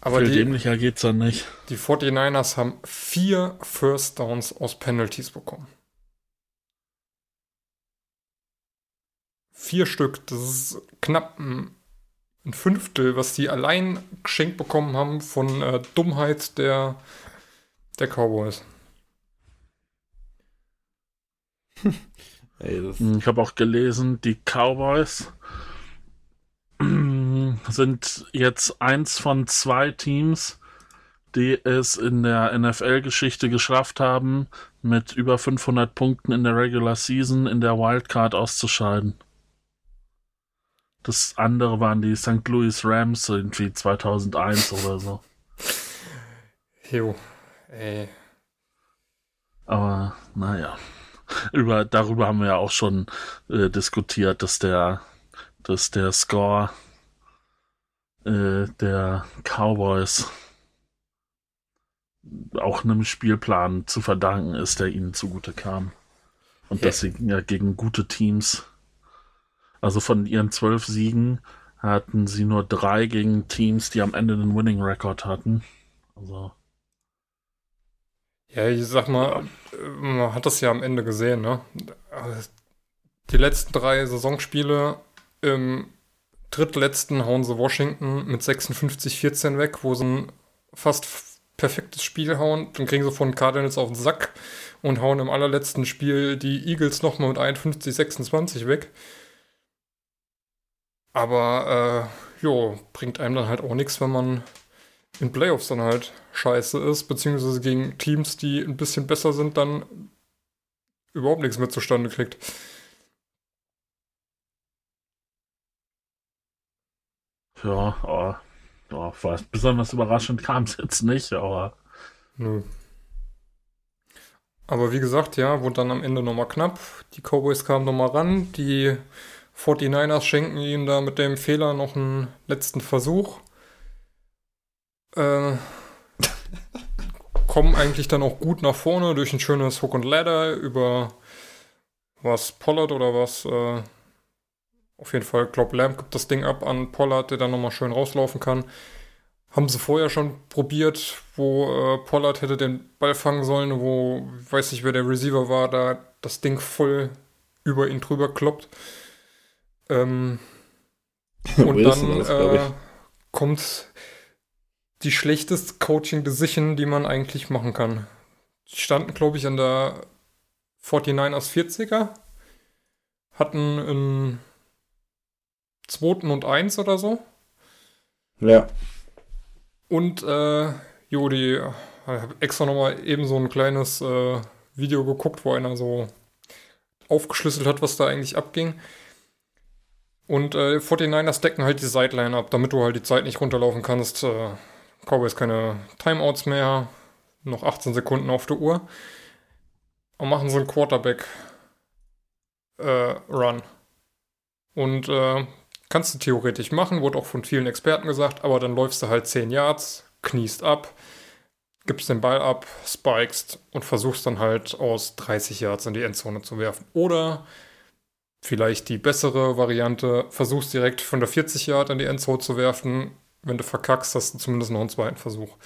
aber viel die, dämlicher geht's dann nicht. die 49ers haben vier First Downs aus Penalties bekommen. Vier Stück, das ist knapp ein, Fünftel, was die allein geschenkt bekommen haben von äh, Dummheit der, der Cowboys. Ey, das, Ich habe auch gelesen, die Cowboys sind jetzt eins von zwei Teams, die es in der NFL-Geschichte geschafft haben, mit über 500 Punkten in der Regular Season in der Wildcard auszuscheiden. Das andere waren die St. Louis Rams irgendwie 2001 oder so. Jo, ey. Aber naja, über, darüber haben wir ja auch schon äh, diskutiert, dass der, dass der Score äh, der Cowboys auch einem Spielplan zu verdanken ist, der ihnen zugute kam. Und ja. dass sie ja gegen gute Teams, also von ihren zwölf Siegen hatten sie nur drei gegen Teams, die am Ende einen Winning Record hatten. Also. Ja, ich sag mal, man hat das ja am Ende gesehen, ne? Die letzten drei Saisonspiele im drittletzten hauen sie Washington mit 56-14 weg, wo sie ein fast perfektes Spiel hauen. Dann kriegen sie von Cardinals auf den Sack und hauen im allerletzten Spiel die Eagles nochmal mit 51-26 weg. Aber, äh, jo, bringt einem dann halt auch nichts, wenn man in Playoffs dann halt scheiße ist, beziehungsweise gegen Teams, die ein bisschen besser sind, dann überhaupt nichts mehr zustande kriegt. Ja, aber ja, fast besonders überraschend kam es jetzt nicht, aber. Nö. Aber wie gesagt, ja, wurde dann am Ende nochmal knapp. Die Cowboys kamen nochmal ran. Die 49ers schenken ihnen da mit dem Fehler noch einen letzten Versuch. Äh, kommen eigentlich dann auch gut nach vorne durch ein schönes Hook und Ladder über was Pollard oder was äh, auf jeden Fall, Klopp Lamb gibt das Ding ab an Pollard, der dann nochmal schön rauslaufen kann. Haben sie vorher schon probiert, wo äh, Pollard hätte den Ball fangen sollen, wo, weiß nicht, wer der Receiver war, da das Ding voll über ihn drüber kloppt. Ähm, und dann äh, kommt die schlechteste Coaching Decision, die man eigentlich machen kann. Die standen, glaube ich, an der 49ers 40er, hatten ein zweiten und eins oder so. Ja. Und äh, jo, die äh, habe extra nochmal eben so ein kleines äh, Video geguckt, wo einer so aufgeschlüsselt hat, was da eigentlich abging. Und äh, 49ers decken halt die Sideline ab, damit du halt die Zeit nicht runterlaufen kannst. Äh, Cowboys keine Timeouts mehr, noch 18 Sekunden auf der Uhr. Und machen so einen Quarterback-Run. Äh, und äh, Kannst du theoretisch machen, wurde auch von vielen Experten gesagt, aber dann läufst du halt 10 Yards, kniest ab, gibst den Ball ab, spikest und versuchst dann halt aus 30 Yards in die Endzone zu werfen. Oder vielleicht die bessere Variante, versuchst direkt von der 40 Yard in die Endzone zu werfen. Wenn du verkackst, hast du zumindest noch einen zweiten Versuch.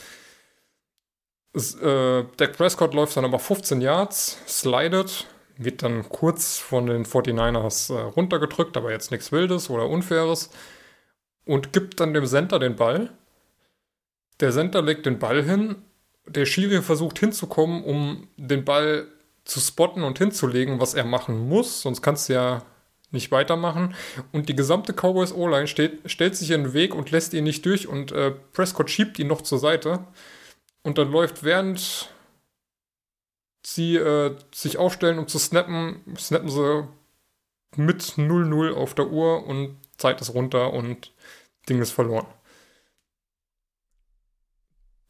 Es, äh, Dak Prescott läuft dann aber 15 Yards, slidet, wird dann kurz von den 49ers äh, runtergedrückt, aber jetzt nichts Wildes oder Unfaires und gibt dann dem Center den Ball. Der Center legt den Ball hin, der Schiri versucht hinzukommen, um den Ball zu spotten und hinzulegen, was er machen muss, sonst kannst du ja nicht weitermachen. Und die gesamte Cowboys O-Line stellt sich in den Weg und lässt ihn nicht durch und äh, Prescott schiebt ihn noch zur Seite. Und dann läuft während sie äh, sich aufstellen, um zu snappen, snappen sie mit 0-0 auf der Uhr und Zeit ist runter und Ding ist verloren.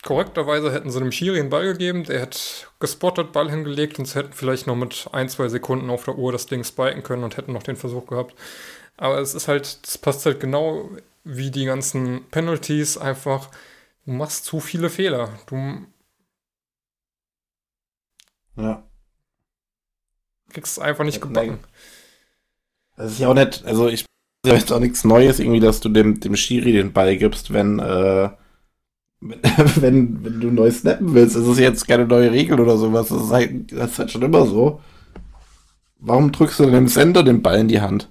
Korrekterweise hätten sie dem Schiri einen Ball gegeben, der hätte gespottet, Ball hingelegt und sie hätten vielleicht noch mit ein, zwei Sekunden auf der Uhr das Ding spiken können und hätten noch den Versuch gehabt. Aber es ist halt, das passt halt genau wie die ganzen Penalties einfach. Du machst zu viele Fehler. Du ja. Kriegst es einfach nicht gebacken. Das ist ja auch nicht, also ich ja jetzt auch nichts Neues, irgendwie, dass du dem, dem Schiri den Ball gibst, wenn, äh, wenn, wenn, du neu snappen willst. Das ist jetzt keine neue Regel oder sowas. Das ist halt, das ist halt schon immer so. Warum drückst du dem Sender den Ball in die Hand?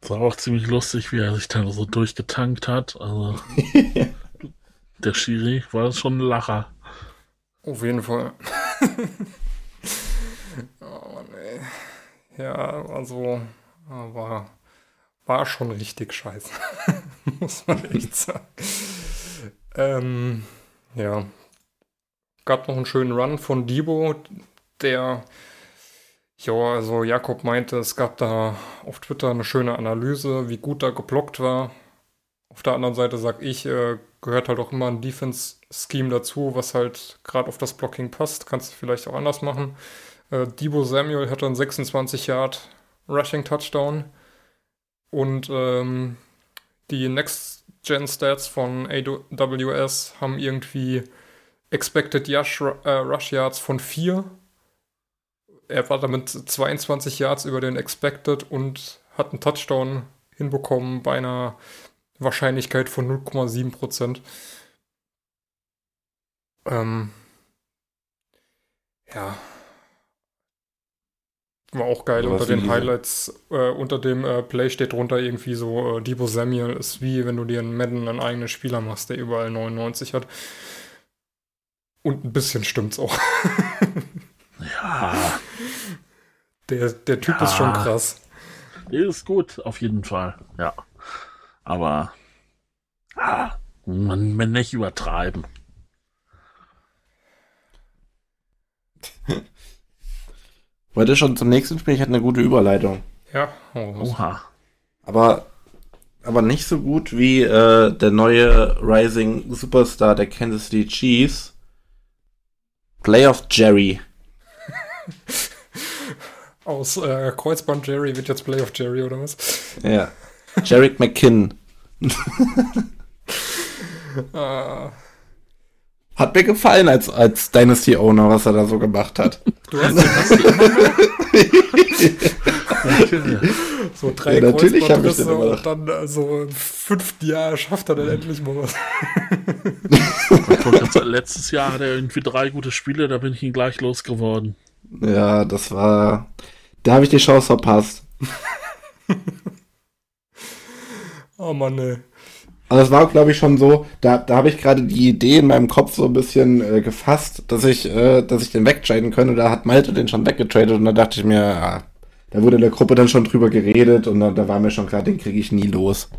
Das war auch ziemlich lustig, wie er sich da so durchgetankt hat. Also, der Schiri war schon ein Lacher. Auf jeden Fall. oh Mann, ey. Ja, also war, war schon richtig scheiße. Muss man echt sagen. Ähm, ja. Gab noch einen schönen Run von Debo, der, ja, also Jakob meinte, es gab da auf Twitter eine schöne Analyse, wie gut da geblockt war. Auf der anderen Seite sag ich, äh, gehört halt auch immer ein Defense-Scheme dazu, was halt gerade auf das Blocking passt. Kannst du vielleicht auch anders machen. Äh, Debo Samuel hatte einen 26 Yard Rushing Touchdown und ähm, die Next Gen Stats von AWS haben irgendwie Expected Yash, äh, Rush Yards von 4. Er war damit 22 Yards über den Expected und hat einen Touchdown hinbekommen bei einer Wahrscheinlichkeit von 0,7 Prozent. Ähm, ja. War auch geil. Unter den Highlights, äh, unter dem äh, Play steht drunter irgendwie so, äh, Debo Samuel ist wie wenn du dir in Madden einen eigenen Spieler machst, der überall 99 hat. Und ein bisschen stimmt's auch. Ja, Der, der Typ Ja. ist schon krass. ist gut, auf jeden Fall. Ja. Aber ah, man, man nicht übertreiben. Wollt ihr schon zum nächsten Spiel? Ich hatte eine gute Überleitung. Ja, oh, Oha. Aber, aber nicht so gut wie äh, der neue Rising Superstar der Kansas City Chiefs. Playoff Jerry. aus äh, Kreuzband Jerry wird jetzt Playoff Jerry oder was? Ja. Jarek McKinn. Ah, Hat mir gefallen als, als Dynasty Owner, was er da so gemacht hat. du hast so drei Ja, natürlich hab ich den immer und dann so im fünften Jahr schafft er dann endlich mal was. Letztes Jahr hat er irgendwie drei gute Spiele, da bin ich ihn gleich losgeworden. Ja, das war. Da habe ich die Chance verpasst. Oh Mann, ey. Aber es war, glaube ich, schon so, da, da habe ich gerade die Idee in meinem Kopf so ein bisschen äh, gefasst, dass ich, äh, dass ich den wegtraden könnte. Da hat Malte den schon weggetradet und da dachte ich mir, ah, da wurde in der Gruppe dann schon drüber geredet und dann, da war mir schon klar, den kriege ich nie los.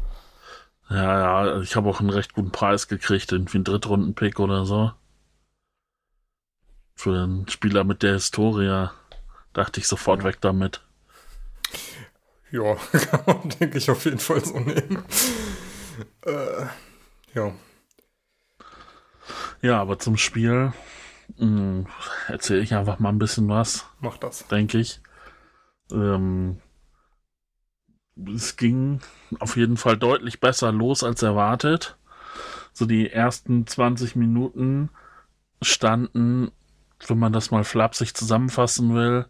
Ja, ja, ich habe auch einen recht guten Preis gekriegt, irgendwie einen Drittrunden-Pick oder so. Für einen Spieler mit der Historie dachte ich sofort weg damit. Ja, kann man, denke ich, auf jeden Fall so nehmen. Äh, ja. Ja, aber zum Spiel erzähle ich einfach mal ein bisschen was. Mach das. denke ich. Ähm, es ging auf jeden Fall deutlich besser los als erwartet. So die ersten 20 Minuten standen, wenn man das mal flapsig zusammenfassen will,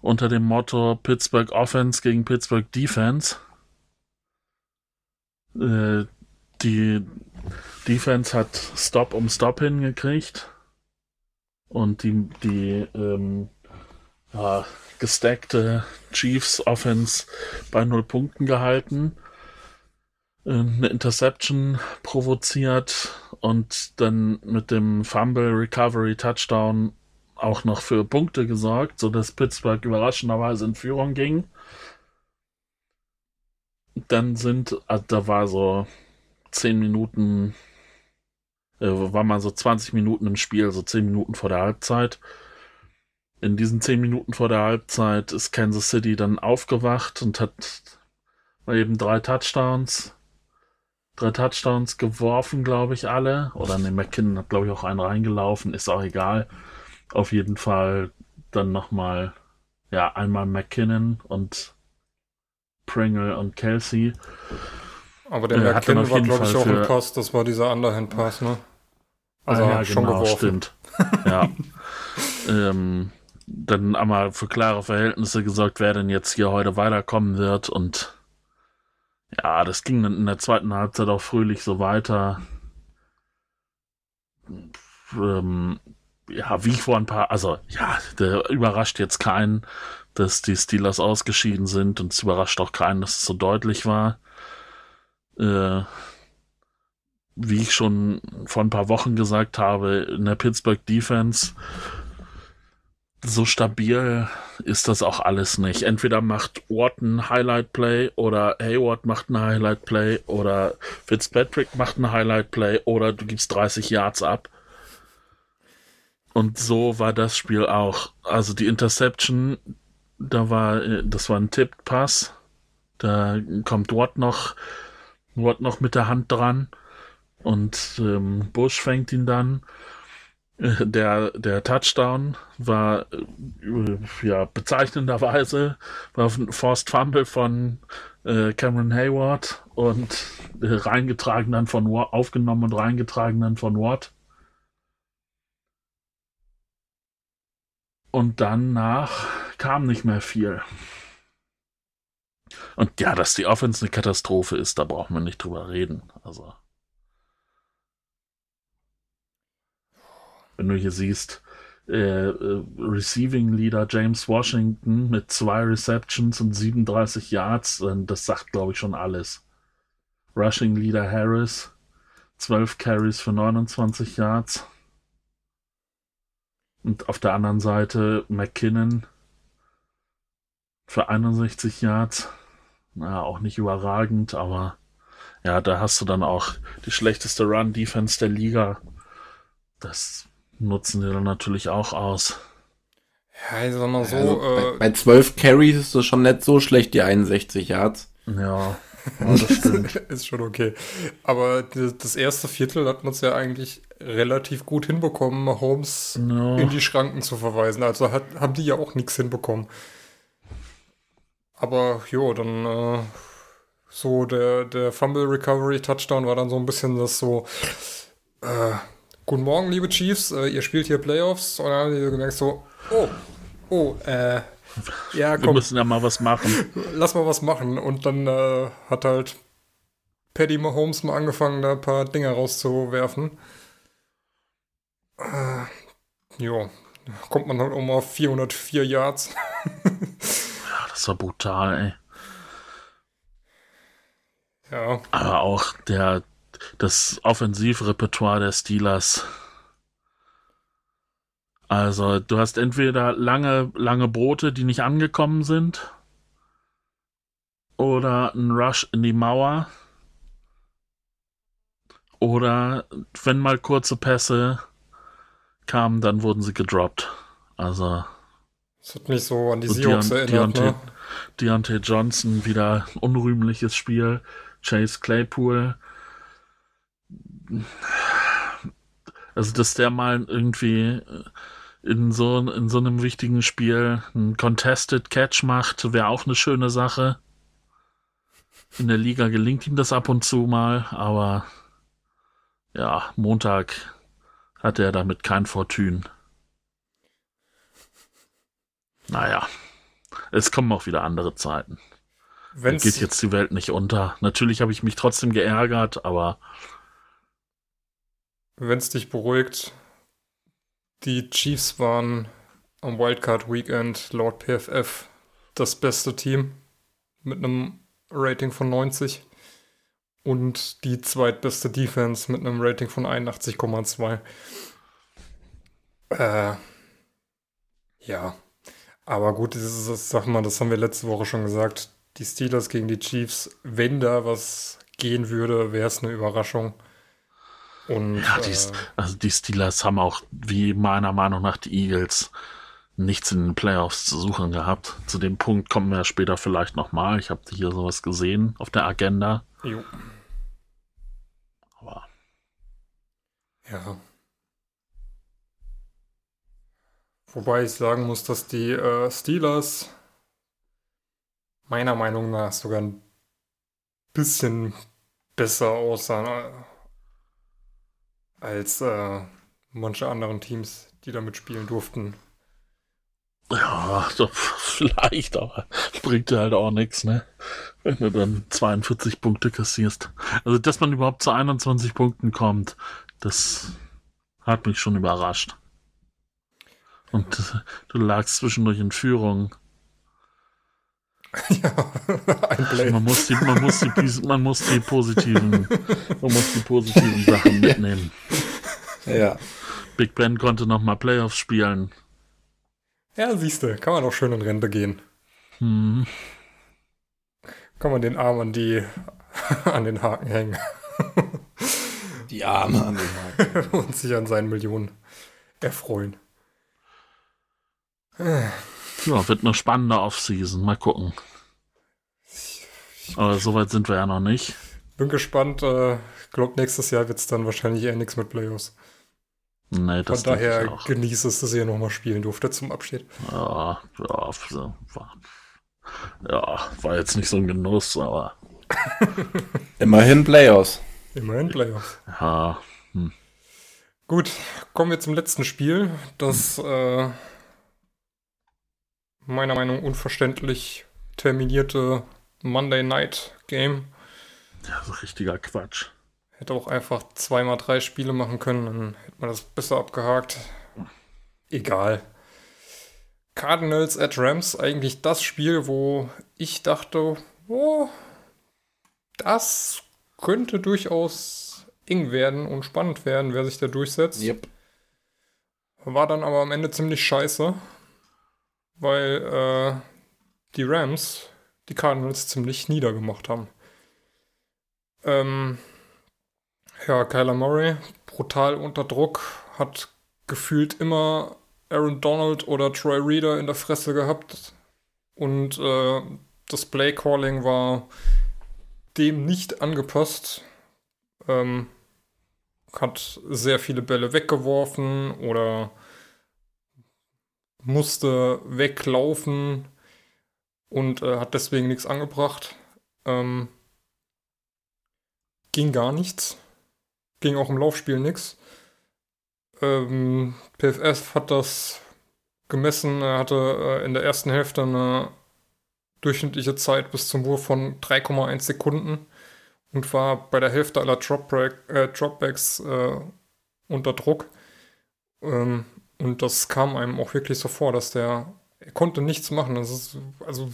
unter dem Motto Pittsburgh Offense gegen Pittsburgh Defense. Äh, die Defense hat Stop um Stop hingekriegt. Und die, die ähm, ja, gestackte Chiefs Offense bei null Punkten gehalten, äh, eine Interception provoziert und dann mit dem Fumble Recovery Touchdown auch noch für Punkte gesorgt, sodass Pittsburgh überraschenderweise in Führung ging. Dann sind, also da war so 10 Minuten, äh, war mal so 20 Minuten im Spiel, so 10 Minuten vor der Halbzeit. In diesen 10 Minuten vor der Halbzeit ist Kansas City dann aufgewacht und hat eben drei Touchdowns, drei Touchdowns geworfen, glaube ich, alle. Oder ne, McKinnon hat, glaube ich, auch einen reingelaufen, ist auch egal. Auf jeden Fall dann nochmal, ja, einmal McKinnon und Pringle und Kelsey. Aber der Äh, auf war, glaube ich, auch ein Pass. Das war dieser Underhand-Pass, ne? Also Ah, ja, schon genau, geworfen. stimmt. Ja. ähm, dann einmal für klare Verhältnisse gesorgt, wer denn jetzt hier heute weiterkommen wird. Und ja, das ging dann in der zweiten Halbzeit auch fröhlich so weiter. Ähm, ja, wie ich vor ein paar, also ja, der überrascht jetzt keinen, dass die Steelers ausgeschieden sind und es überrascht auch keinen, dass es so deutlich war. Äh, wie ich schon vor ein paar Wochen gesagt habe, in der Pittsburgh Defense so stabil ist das auch alles nicht. Entweder macht Orton Highlight Play oder Hayward macht ein Highlight Play oder Fitzpatrick macht ein Highlight Play oder du gibst 30 Yards ab. Und so war das Spiel auch. Also die Interception, da war, äh, das war ein Tipped Pass. Da kommt Watt noch, Watt noch mit der Hand dran und ähm, Bush fängt ihn dann. Äh, Der, der Touchdown war äh, ja bezeichnenderweise war ein Forced Fumble von äh, Cameron Hayward und äh, reingetragen dann von Watt, aufgenommen und reingetragen dann von Watt. Und danach kam nicht mehr viel. Und ja, dass die Offense eine Katastrophe ist, da brauchen wir nicht drüber reden. Also. Wenn du hier siehst, äh, äh, Receiving Leader James Washington mit zwei Receptions und 37 Yards, das sagt, glaube ich, schon alles. Rushing Leader Harris, 12 Carries für 29 Yards. Und auf der anderen Seite McKinnon für 61 Yards. Naja, auch nicht überragend, aber ja, da hast du dann auch die schlechteste Run-Defense der Liga. Das nutzen die dann natürlich auch aus. Ja, ich sag mal so. Also, äh, bei, bei 12 Carries ist das schon nicht so schlecht, die 61 Yards. Ja, ja das stimmt. ist schon okay. Aber das erste Viertel hat man es ja eigentlich relativ gut hinbekommen, Holmes Ja. in die Schranken zu verweisen. Also hat, haben die ja auch nichts hinbekommen. Aber jo, dann äh, so der, der Fumble Recovery Touchdown war dann so ein bisschen das so, äh, guten Morgen, liebe Chiefs, äh, ihr spielt hier Playoffs. Und dann haben die gemerkt so, oh, oh, äh, ja, Wir komm, müssen ja mal was machen. lass mal was machen. Und dann äh, hat halt Paddy Mahomes mal angefangen, da ein paar Dinger rauszuwerfen. Äh, jo, kommt man halt um auf 404 Yards. Das war brutal, ey. ja, Aber auch der, das Offensivrepertoire der Steelers. Also, du hast entweder lange, lange Brote, die nicht angekommen sind, oder ein Rush in die Mauer, oder wenn mal kurze Pässe kamen, dann wurden sie gedroppt. Also, das hat mich so an die Seahawks Deont- erinnert. Ne? Deontay Johnson wieder ein unrühmliches Spiel. Chase Claypool. Also, dass der mal irgendwie in so, in so einem wichtigen Spiel einen Contested Catch macht, wäre auch eine schöne Sache. In der Liga gelingt ihm das ab und zu mal, aber ja, Montag hat er damit kein Fortune. Naja, es kommen auch wieder andere Zeiten. Wenn's, geht jetzt die Welt nicht unter. Natürlich habe ich mich trotzdem geärgert, aber wenn's dich beruhigt, die Chiefs waren am Wildcard Weekend laut PFF das beste Team mit einem Rating von 90 und die zweitbeste Defense mit einem Rating von 81,2. Äh, ja, aber gut, das, sag mal, das haben wir letzte Woche schon gesagt. Die Steelers gegen die Chiefs, wenn da was gehen würde, wäre es eine Überraschung. Und ja, die, äh, also die Steelers haben auch, wie meiner Meinung nach, die Eagles nichts in den Playoffs zu suchen gehabt. Zu dem Punkt kommen wir später vielleicht nochmal. Ich habe hier sowas gesehen auf der Agenda. jo. Aber Ja. Wobei ich sagen muss, dass die äh, Steelers meiner Meinung nach sogar ein bisschen besser aussahen äh, als äh, manche anderen Teams, die da mitspielen durften. ja, so, vielleicht, aber bringt dir halt auch nichts, ne? Wenn du dann 42 Punkte kassierst. Also, dass man überhaupt zu 21 Punkten kommt, das hat mich schon überrascht. Und du lagst zwischendurch in Führung. ja, ein Play. Man muss die, man muss die, man muss die positiven, man muss die positiven Sachen mitnehmen. Ja. Big Ben konnte noch mal Playoffs spielen. Ja, siehste, kann man auch schön in Rente gehen. Hm. Kann man den Arm an die an den Haken hängen Die Arme an den Haken. und sich an seinen Millionen erfreuen. Ja, wird eine spannende Offseason. Mal gucken. Aber soweit sind wir ja noch nicht. Bin gespannt. Äh, glaub, nächstes Jahr wird es dann wahrscheinlich eher nichts mit Playoffs. Nee, das Von daher genieße es, dass ihr nochmal spielen durftet zum Abschied. Ja, ja, so, war, ja, war jetzt nicht so ein Genuss, aber Immerhin Playoffs. Immerhin Playoffs. ja, Gut, kommen wir zum letzten Spiel. Das äh, meiner Meinung nach unverständlich terminierte Monday Night Game. Ja, so richtiger Quatsch. Hätte auch einfach zweimal drei Spiele machen können, dann hätte man das besser abgehakt. Egal. Cardinals at Rams, eigentlich das Spiel, wo ich dachte, oh, das könnte durchaus eng werden und spannend werden, wer sich da durchsetzt. Yep. War dann aber am Ende ziemlich scheiße, weil äh, die Rams die Cardinals ziemlich niedergemacht haben. Ähm, ja, Kyler Murray, brutal unter Druck, hat gefühlt immer Aaron Donald oder Troy Reader in der Fresse gehabt. Und äh, das Play Calling war dem nicht angepasst. Ähm, hat sehr viele Bälle weggeworfen oder musste weglaufen und äh, hat deswegen nichts angebracht. Ähm, ging gar nichts. Ging auch im Laufspiel nichts. Ähm, PFF hat das gemessen. Er hatte äh, in der ersten Hälfte eine durchschnittliche Zeit bis zum Wurf von 3,1 Sekunden und war bei der Hälfte aller Dropback, äh, Dropbacks äh, unter Druck. Ähm, und das kam einem auch wirklich so vor, dass der er konnte nichts machen. Das ist, also,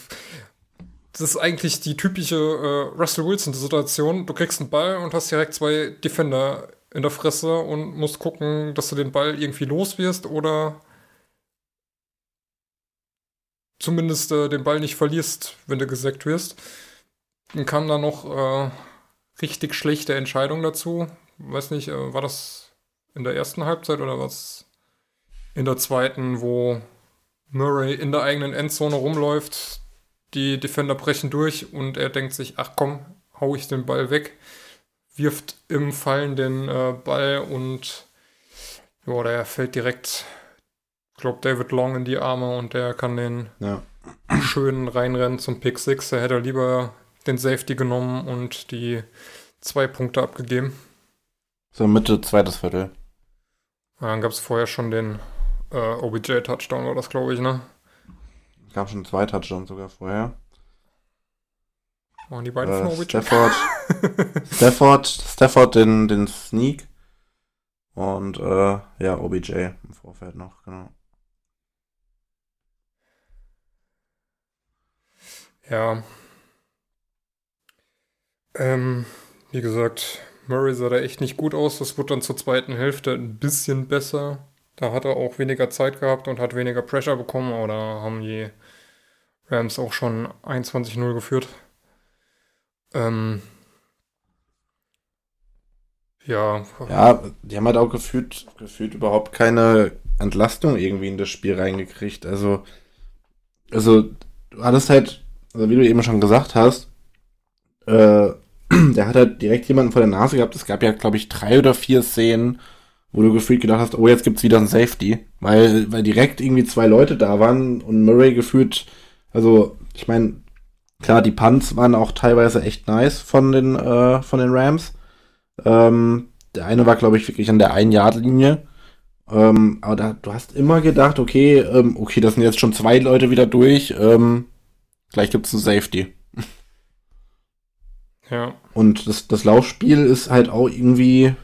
das ist eigentlich die typische äh, Russell Wilson-Situation. Du kriegst einen Ball und hast direkt zwei Defender in der Fresse und musst gucken, dass du den Ball irgendwie los wirst oder zumindest äh, den Ball nicht verlierst, wenn du gesackt wirst. Dann kam da noch äh, richtig schlechte Entscheidung dazu. Weiß nicht, äh, war das in der ersten Halbzeit oder was in der zweiten, wo Murray in der eigenen Endzone rumläuft, die Defender brechen durch und er denkt sich, ach komm, hau ich den Ball weg, wirft im Fallen den äh, Ball und ja, der fällt direkt, ich glaube, David Long in die Arme und der kann den Ja. schön reinrennen zum Pick 6. Da hätte er lieber den Safety genommen und die zwei Punkte abgegeben. So Mitte, zweites Viertel. Ja, dann gab es vorher schon den äh, OBJ-Touchdown, war das, glaube ich, ne? Gab schon zwei Touchdowns sogar vorher. Waren die beiden Äh, von OBJ? Stafford, Stafford, Stafford den, den Sneak. Und äh, ja, OBJ im Vorfeld noch, genau. Ja. Ähm, wie gesagt, Murray sah da echt nicht gut aus. Das wurde dann zur zweiten Hälfte ein bisschen besser. Da hat er auch weniger Zeit gehabt und hat weniger Pressure bekommen, da haben die Rams auch schon 21-0 geführt. Ähm, ja, Ja, die haben halt auch gefühlt, gefühlt überhaupt keine Entlastung irgendwie in das Spiel reingekriegt. Also, also du hattest halt, also wie du eben schon gesagt hast, äh, der hat halt direkt jemanden vor der Nase gehabt. Es gab ja, glaube ich, drei oder vier Szenen, wo du gefühlt gedacht hast, oh, jetzt gibt's wieder ein Safety, weil, weil direkt irgendwie zwei Leute da waren und Murray gefühlt, also ich meine, klar, die Punts waren auch teilweise echt nice von den, äh, von den Rams. Ähm, der eine war, glaube ich, wirklich an der Ein-Yard-Linie. Ähm, aber da, du hast immer gedacht, okay, ähm, okay, das sind jetzt schon zwei Leute wieder durch. Ähm, gleich gibt's ein Safety. ja. Und das, das Laufspiel ist halt auch irgendwie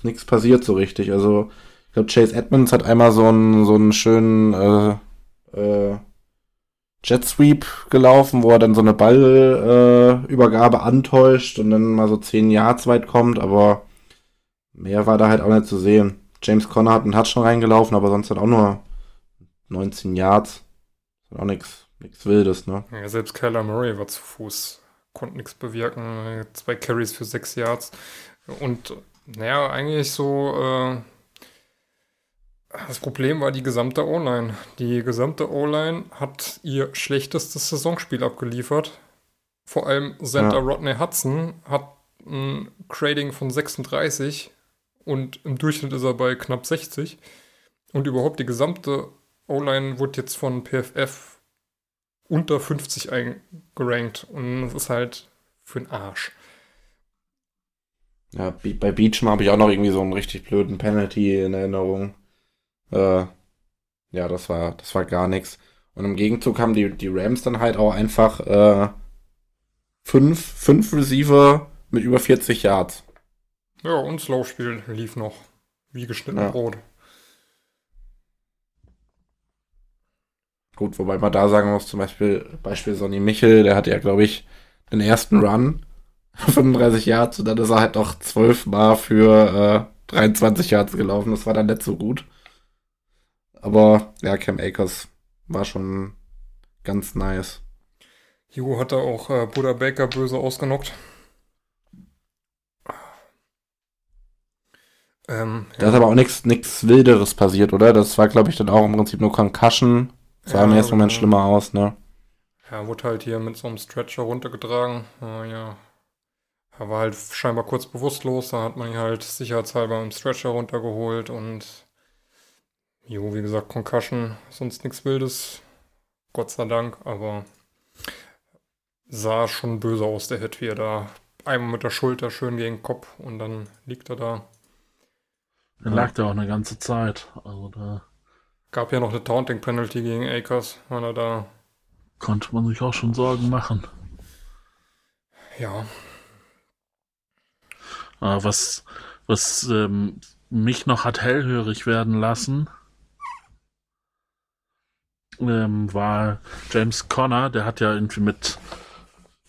ist nichts passiert so richtig. Also ich glaube, Chase Edmonds hat einmal so einen so einen schönen äh, äh, Jet Sweep gelaufen, wo er dann so eine Ballübergabe äh, antäuscht und dann mal so 10 Yards weit kommt, aber mehr war da halt auch nicht zu sehen. James Conner hat einen Touchdown reingelaufen, aber sonst hat auch nur 19 Yards. Ist auch nichts nichts Wildes, ne? ja, selbst Kyler Murray war zu Fuß, konnte nichts bewirken. Zwei Carries für sechs Yards. Und naja, eigentlich so, äh, das Problem war die gesamte O-Line. Die gesamte O-Line hat ihr schlechtestes Saisonspiel abgeliefert. Vor allem Center Ja. Rodney Hudson hat ein Grading von 36 und im Durchschnitt ist er bei knapp 60. Und überhaupt die gesamte O-Line wurde jetzt von PFF unter 50 eingerankt. Und das ist halt für den Arsch. Ja, Be- bei Beecham habe ich auch noch irgendwie so einen richtig blöden Penalty in Erinnerung. Äh, ja, das war, das war gar nichts. Und im Gegenzug haben die, die Rams dann halt auch einfach äh, fünf, fünf Receiver mit über 40 Yards. Ja, und das Laufspiel lief noch. Wie geschnitten Ja. Brot. Gut, wobei man da sagen muss, zum Beispiel, Beispiel Sonny Michel, der hatte ja, glaube ich, den ersten Run, 35 Yards, und dann ist er halt noch 12 Mal für äh, 23 Yards gelaufen. Das war dann nicht so gut. Aber ja, Cam Akers war schon ganz nice. Hugo hat da auch äh, Buddha Baker böse ausgenockt. Ähm, Da ist aber auch nichts nichts Wilderes passiert, oder? Das war, glaube ich, dann auch im Prinzip nur Concussion. Sah im Ja, ersten Moment genau. schlimmer aus, ne? Ja, wurde halt hier mit so einem Stretcher runtergetragen. Äh, ja. Er war halt scheinbar kurz bewusstlos. Da hat man ihn halt sicherheitshalber im Stretcher runtergeholt und jo, wie gesagt, Concussion, sonst nichts Wildes. Gott sei Dank, aber sah schon böse aus, der Hit, wie er da einmal mit der Schulter schön gegen den Kopf und dann liegt er da. Der lag da auch eine ganze Zeit. Also da Gab ja noch eine Taunting Penalty gegen Akers, weil er da, konnte man sich auch schon Sorgen machen. ja, was was ähm, mich noch hat hellhörig werden lassen, ähm, war James Conner. Der hat ja irgendwie mit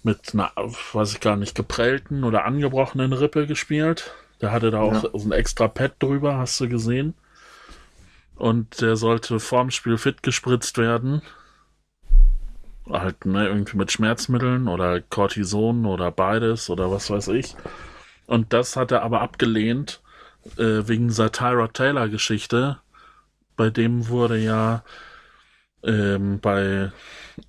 mit einer, weiß ich gar nicht, geprellten oder angebrochenen Rippe gespielt. Der hatte da auch so ein extra Pad drüber, hast du gesehen. Und der sollte vorm Spiel fit gespritzt werden. Halt, ne, irgendwie mit Schmerzmitteln oder Cortison oder beides oder was weiß ich. Und das hat er aber abgelehnt, äh, wegen dieser Tyra Taylor-Geschichte. Bei dem wurde ja ähm, bei,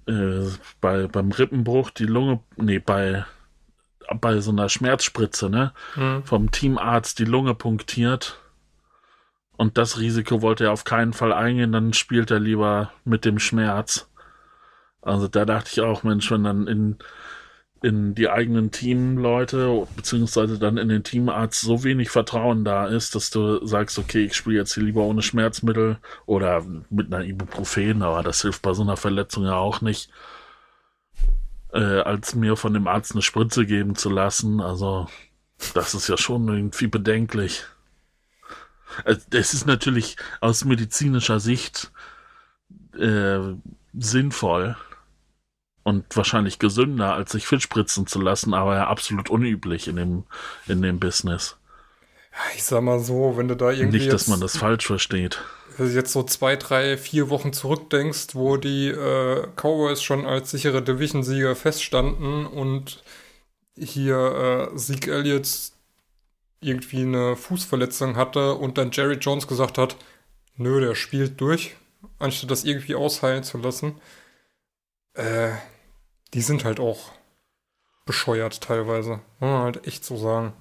äh, bei beim Rippenbruch die Lunge, nee, bei bei so einer Schmerzspritze, ne, hm, vom Teamarzt die Lunge punktiert. Und das Risiko wollte er auf keinen Fall eingehen, dann spielt er lieber mit dem Schmerz. Also da dachte ich auch, Mensch, wenn dann in, in die eigenen Teamleute, beziehungsweise dann in den Teamarzt so wenig Vertrauen da ist, dass du sagst, okay, ich spiele jetzt hier lieber ohne Schmerzmittel oder mit einer Ibuprofen, aber das hilft bei so einer Verletzung ja auch nicht, äh, als mir von dem Arzt eine Spritze geben zu lassen. Also das ist ja schon irgendwie bedenklich. Äh, Es ist natürlich aus medizinischer Sicht äh, sinnvoll und wahrscheinlich gesünder, als sich fit spritzen zu lassen, aber ja absolut unüblich in dem, in dem Business. ich sag mal so, wenn du da irgendwie Nicht, dass man das falsch versteht. Wenn du jetzt so zwei, drei, vier Wochen zurückdenkst, wo die äh, Cowboys schon als sichere Division-Sieger feststanden und hier äh, Zeke Elliott irgendwie eine Fußverletzung hatte und dann Jerry Jones gesagt hat, nö, der spielt durch, anstatt das irgendwie ausheilen zu lassen. Äh, die sind halt auch bescheuert teilweise. Muss man halt echt so sagen.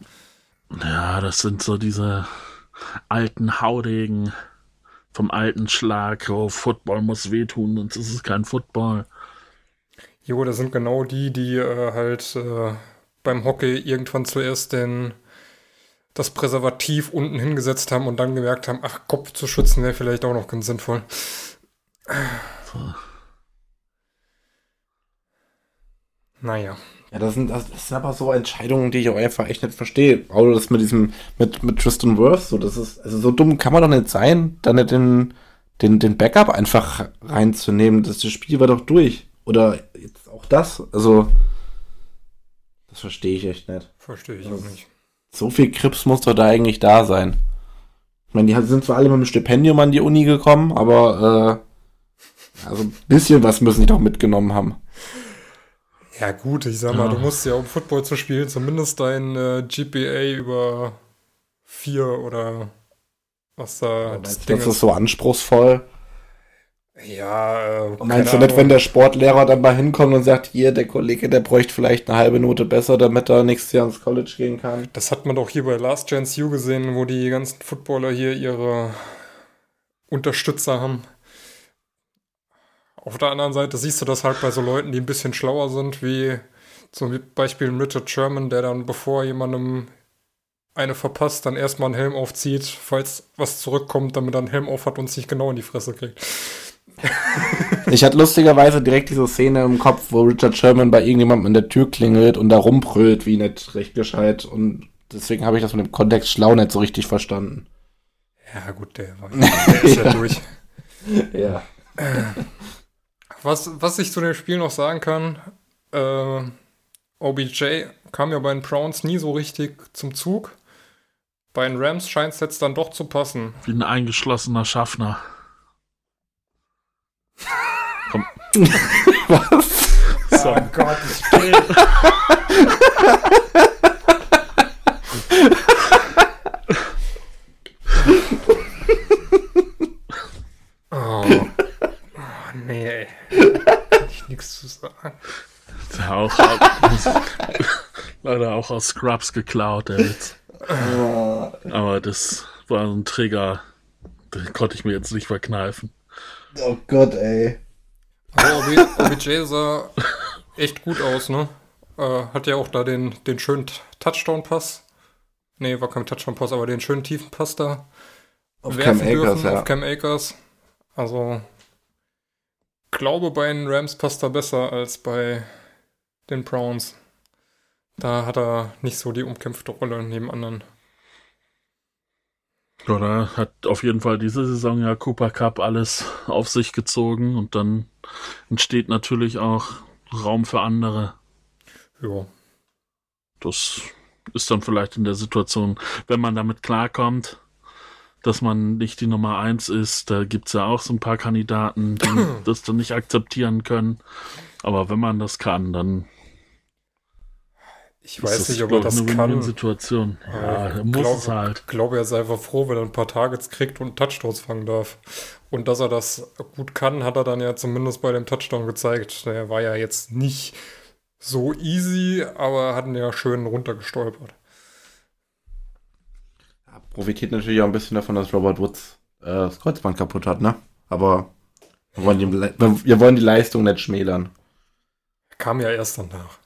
Ja, das sind so diese alten Haudegen vom alten Schlag. Oh, Football muss wehtun, sonst ist es kein Football. Jo, das sind genau die, die äh, halt äh, beim Hockey irgendwann zuerst den, das Präservativ unten hingesetzt haben und dann gemerkt haben, ach, Kopf zu schützen wäre vielleicht auch noch ganz sinnvoll. Naja. Ja, das sind, das sind aber so Entscheidungen, die ich auch einfach echt nicht verstehe. Auch das mit diesem, mit, mit Tristan Wirth, so, das ist, also so dumm kann man doch nicht sein, da nicht den, den, den Backup einfach reinzunehmen. Das, das Spiel war doch durch. Oder jetzt auch das, also, das verstehe ich echt nicht. Verstehe ich auch nicht. So viel Krips muss doch da eigentlich da sein. Ich meine, die sind zwar alle mit dem Stipendium an die Uni gekommen, aber, äh, also ein bisschen was müssen die doch mitgenommen haben. Ja, gut, ich sag mal, Ja. du musst ja, um Football zu spielen, zumindest dein äh, GPA über vier oder was da das Das, Ding ist so anspruchsvoll. Ja, äh, Meinst du nicht, wenn der Sportlehrer dann mal hinkommt und sagt, hier, der Kollege, der bräuchte vielleicht eine halbe Note besser, damit er nächstes Jahr ins College gehen kann? Das hat man doch hier bei Last Chance U gesehen, wo die ganzen Footballer hier ihre Unterstützer haben. Auf der anderen Seite siehst du das halt bei so Leuten, die ein bisschen schlauer sind, wie zum Beispiel Richard Sherman, der dann, bevor jemandem eine verpasst, dann erstmal einen Helm aufzieht, falls was zurückkommt, damit er einen Helm auf hat und sich genau in die Fresse kriegt. Ich hatte lustigerweise direkt diese Szene im Kopf, wo Richard Sherman bei irgendjemandem in der Tür klingelt und da rumbrüllt wie nicht recht gescheit und deswegen habe ich das mit dem Kontext schlau nicht so richtig verstanden. Ja, gut, der, war, der ist ja, Ja. durch. Ja. Was, was ich zu dem Spiel noch sagen kann, äh, OBJ kam ja bei den Browns nie so richtig zum Zug. Bei den Rams scheint es jetzt dann doch zu passen. Wie ein eingeschlossener Schaffner. Komm. Was? So. Gott, Oh. oh nee, ey. Kann ich nichts zu sagen. Der auch, leider auch aus Scrubs geklaut, der Witz. Aber das war ein Trigger, den konnte ich mir jetzt nicht verkneifen. Oh Gott, ey. Aber OBJ sah echt gut aus, ne? Äh, hat ja auch da den, den schönen Touchdown-Pass. Nee, war kein Touchdown-Pass, aber den schönen tiefen Pass da Auf Cam werfen Akers, dürfen ja. auf Cam Akers. Also, glaube bei den Rams passt er besser als bei den Browns. Da hat er nicht so die umkämpfte Rolle neben anderen. Oder hat auf jeden Fall diese Saison ja Cooper Cup alles auf sich gezogen und dann entsteht natürlich auch Raum für andere. Ja. Das ist dann vielleicht in der Situation, wenn man damit klarkommt, dass man nicht die Nummer eins ist. Da gibt's ja auch so ein paar Kandidaten, die das dann nicht akzeptieren können. Aber wenn man das kann, dann Ich weiß nicht, ob er ich, das eine kann. Win-Win-Situation. Ja, er muss glaub, es halt. glaube, er ist einfach froh, wenn er ein paar Targets kriegt und Touchdowns fangen darf. Und dass er das gut kann, hat er dann ja zumindest bei dem Touchdown gezeigt. Der war ja jetzt nicht so easy, aber hat ihn ja schön runtergestolpert. Profitiert natürlich auch ein bisschen davon, dass Robert Woods äh, das Kreuzband kaputt hat, ne? Aber wir wollen, die, wir wollen die Leistung nicht schmälern. Kam ja erst danach.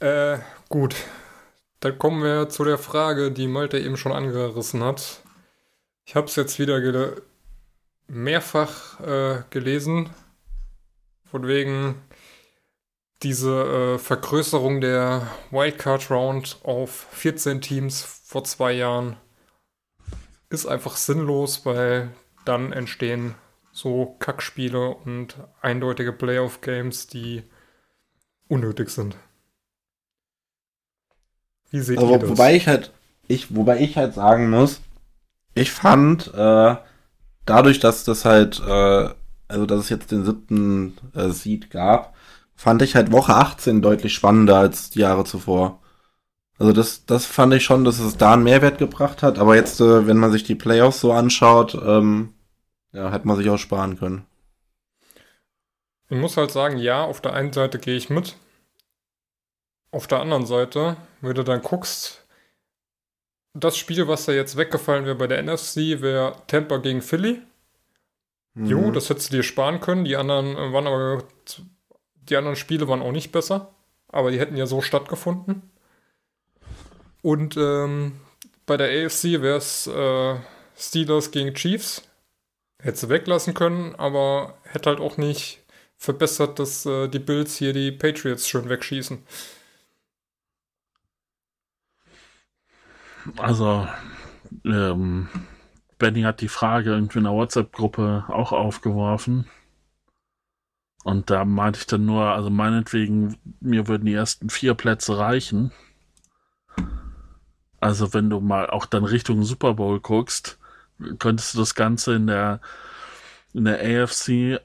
äh, gut. Dann kommen wir zu der Frage, die Malte eben schon angerissen hat. Ich habe es jetzt wieder mehrfach äh, gelesen. Von wegen diese äh, Vergrößerung der Wildcard Round auf 14 Teams vor zwei Jahren ist einfach sinnlos, weil dann entstehen so Kackspiele und eindeutige Playoff-Games, die unnötig sind. Wie seht ihr Aber das? wobei ich halt, ich, wobei ich halt sagen muss, ich fand, äh, dadurch, dass das halt, äh, also dass es jetzt den siebten äh, Seed gab, fand ich halt Woche 18 deutlich spannender als die Jahre zuvor. Also das, das fand ich schon, dass es da einen Mehrwert gebracht hat, aber jetzt, äh, wenn man sich die Playoffs so anschaut, ähm, ja, hätte man sich auch sparen können. Ich muss halt sagen, ja, auf der einen Seite gehe ich mit. Auf der anderen Seite, wenn du dann guckst, das Spiel, was da jetzt weggefallen wäre bei der NFC, wäre Tampa gegen Philly. Jo, Mhm. das hättest du dir sparen können. Die anderen äh, waren aber, die anderen Spiele waren auch nicht besser. Aber die hätten ja so stattgefunden. Und ähm, bei der AFC wäre es äh, Steelers gegen Chiefs. Hättest du weglassen können, aber hätte halt auch nicht verbessert, dass äh, die Bills hier die Patriots schön wegschießen. Also, ähm, Benny hat die Frage irgendwie in der WhatsApp-Gruppe auch aufgeworfen. Und da meinte ich dann nur, also meinetwegen, mir würden die ersten vier Plätze reichen. Also wenn du mal auch dann Richtung Super Bowl guckst, könntest du das Ganze in der, in der AFC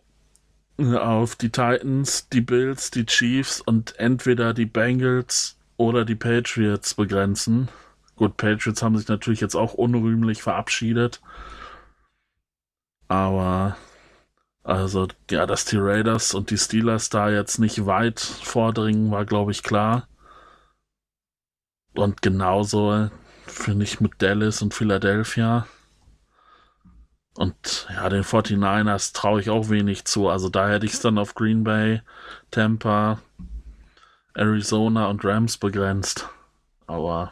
auf die Titans, die Bills, die Chiefs und entweder die Bengals oder die Patriots begrenzen. Gut, Patriots haben sich natürlich jetzt auch unrühmlich verabschiedet. Aber, also, ja, dass die Raiders und die Steelers da jetzt nicht weit vordringen, war, glaube ich, klar. Und genauso finde ich mit Dallas und Philadelphia. Und ja, den 49ers traue ich auch wenig zu. Also da hätte ich es dann auf Green Bay, Tampa, Arizona und Rams begrenzt. aber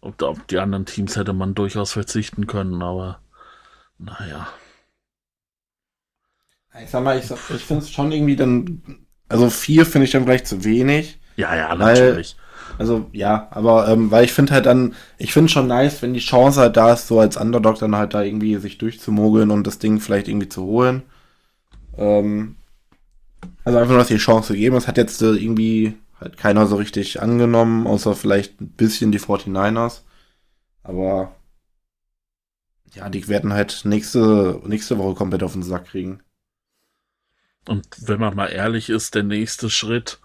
ob die anderen Teams hätte man durchaus verzichten können, aber naja. Ich sag mal, ich, ich finde es schon irgendwie dann, also vier finde ich dann vielleicht zu wenig. Ja, ja, Weil- natürlich. Also ja, aber ähm, weil ich finde halt dann, ich finde schon nice, wenn die Chance halt da ist, so als Underdog dann halt da irgendwie sich durchzumogeln und das Ding vielleicht irgendwie zu holen. Ähm, also einfach nur, dass die Chance gegeben. Das hat jetzt äh, irgendwie halt keiner so richtig angenommen, außer vielleicht ein bisschen die 49ers. Aber ja, die werden halt nächste, nächste Woche komplett auf den Sack kriegen. Und wenn man mal ehrlich ist, der nächste Schritt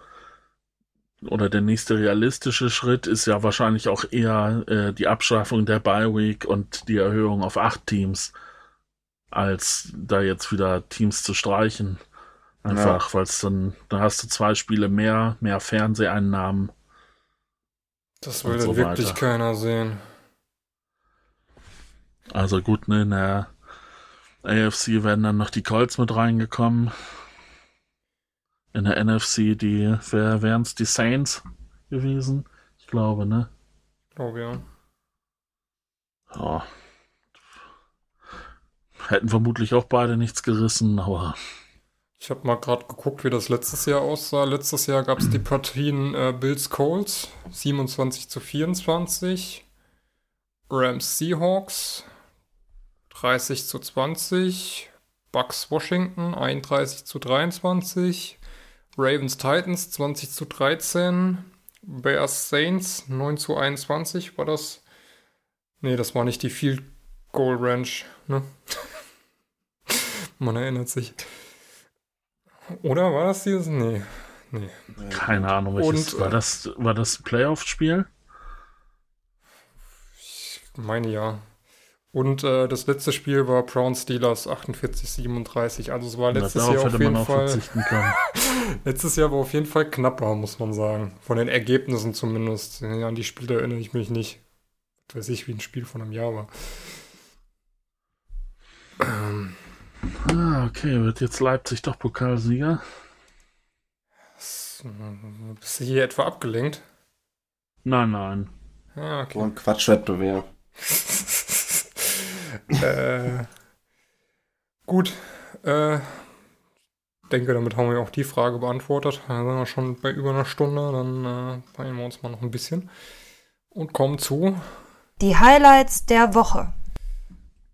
oder der nächste realistische Schritt ist ja wahrscheinlich auch eher äh, die Abschaffung der Bye Week und die Erhöhung auf acht Teams, als da jetzt wieder Teams zu streichen. Einfach, weil es dann, da hast du zwei Spiele mehr, mehr Fernseheinnahmen. Das will so wirklich weiter. keiner sehen. Also gut, ne, in der AFC werden dann noch die Colts mit reingekommen. In der NFC, die, wer wären es, die Saints gewesen? Ich glaube, ne? Glaube ja. Ja. Hätten vermutlich auch beide nichts gerissen, aber Ich habe mal gerade geguckt, wie das letztes Jahr aussah. Letztes Jahr gab es die Partien äh, Bills Colts 27 zu 24, Rams Seahawks 30 zu 20, Bucks Washington 31 zu 23, Ravens Titans 20 zu 13, Bears Saints 9 zu 21 war das. Nee, das war nicht die Field Goal Ranch, ne? Man erinnert sich. Oder war das dieses? Nee. Nee. keine Ahnung, welches Und, war äh, das? War das ein Playoff-Spiel? Ich meine ja. Und äh, das letzte Spiel war Brown Steelers 48-37. Also es war letztes Jahr auf jeden Fall. Letztes Jahr war auf jeden Fall knapper, muss man sagen. Von den Ergebnissen zumindest. Ja, an die Spiele erinnere ich mich nicht. Was weiß ich, wie ein Spiel von einem Jahr war. Ähm, Ah, okay, wird jetzt Leipzig doch Pokalsieger? bist du hier etwa abgelenkt? Nein, nein. So okay. ein Quatschwettbewerb. äh, gut. Äh, denke, damit haben wir auch die Frage beantwortet. Da sind wir schon bei über einer Stunde. Dann äh, feiern wir uns mal noch ein bisschen. Und kommen zu. Die Highlights der Woche.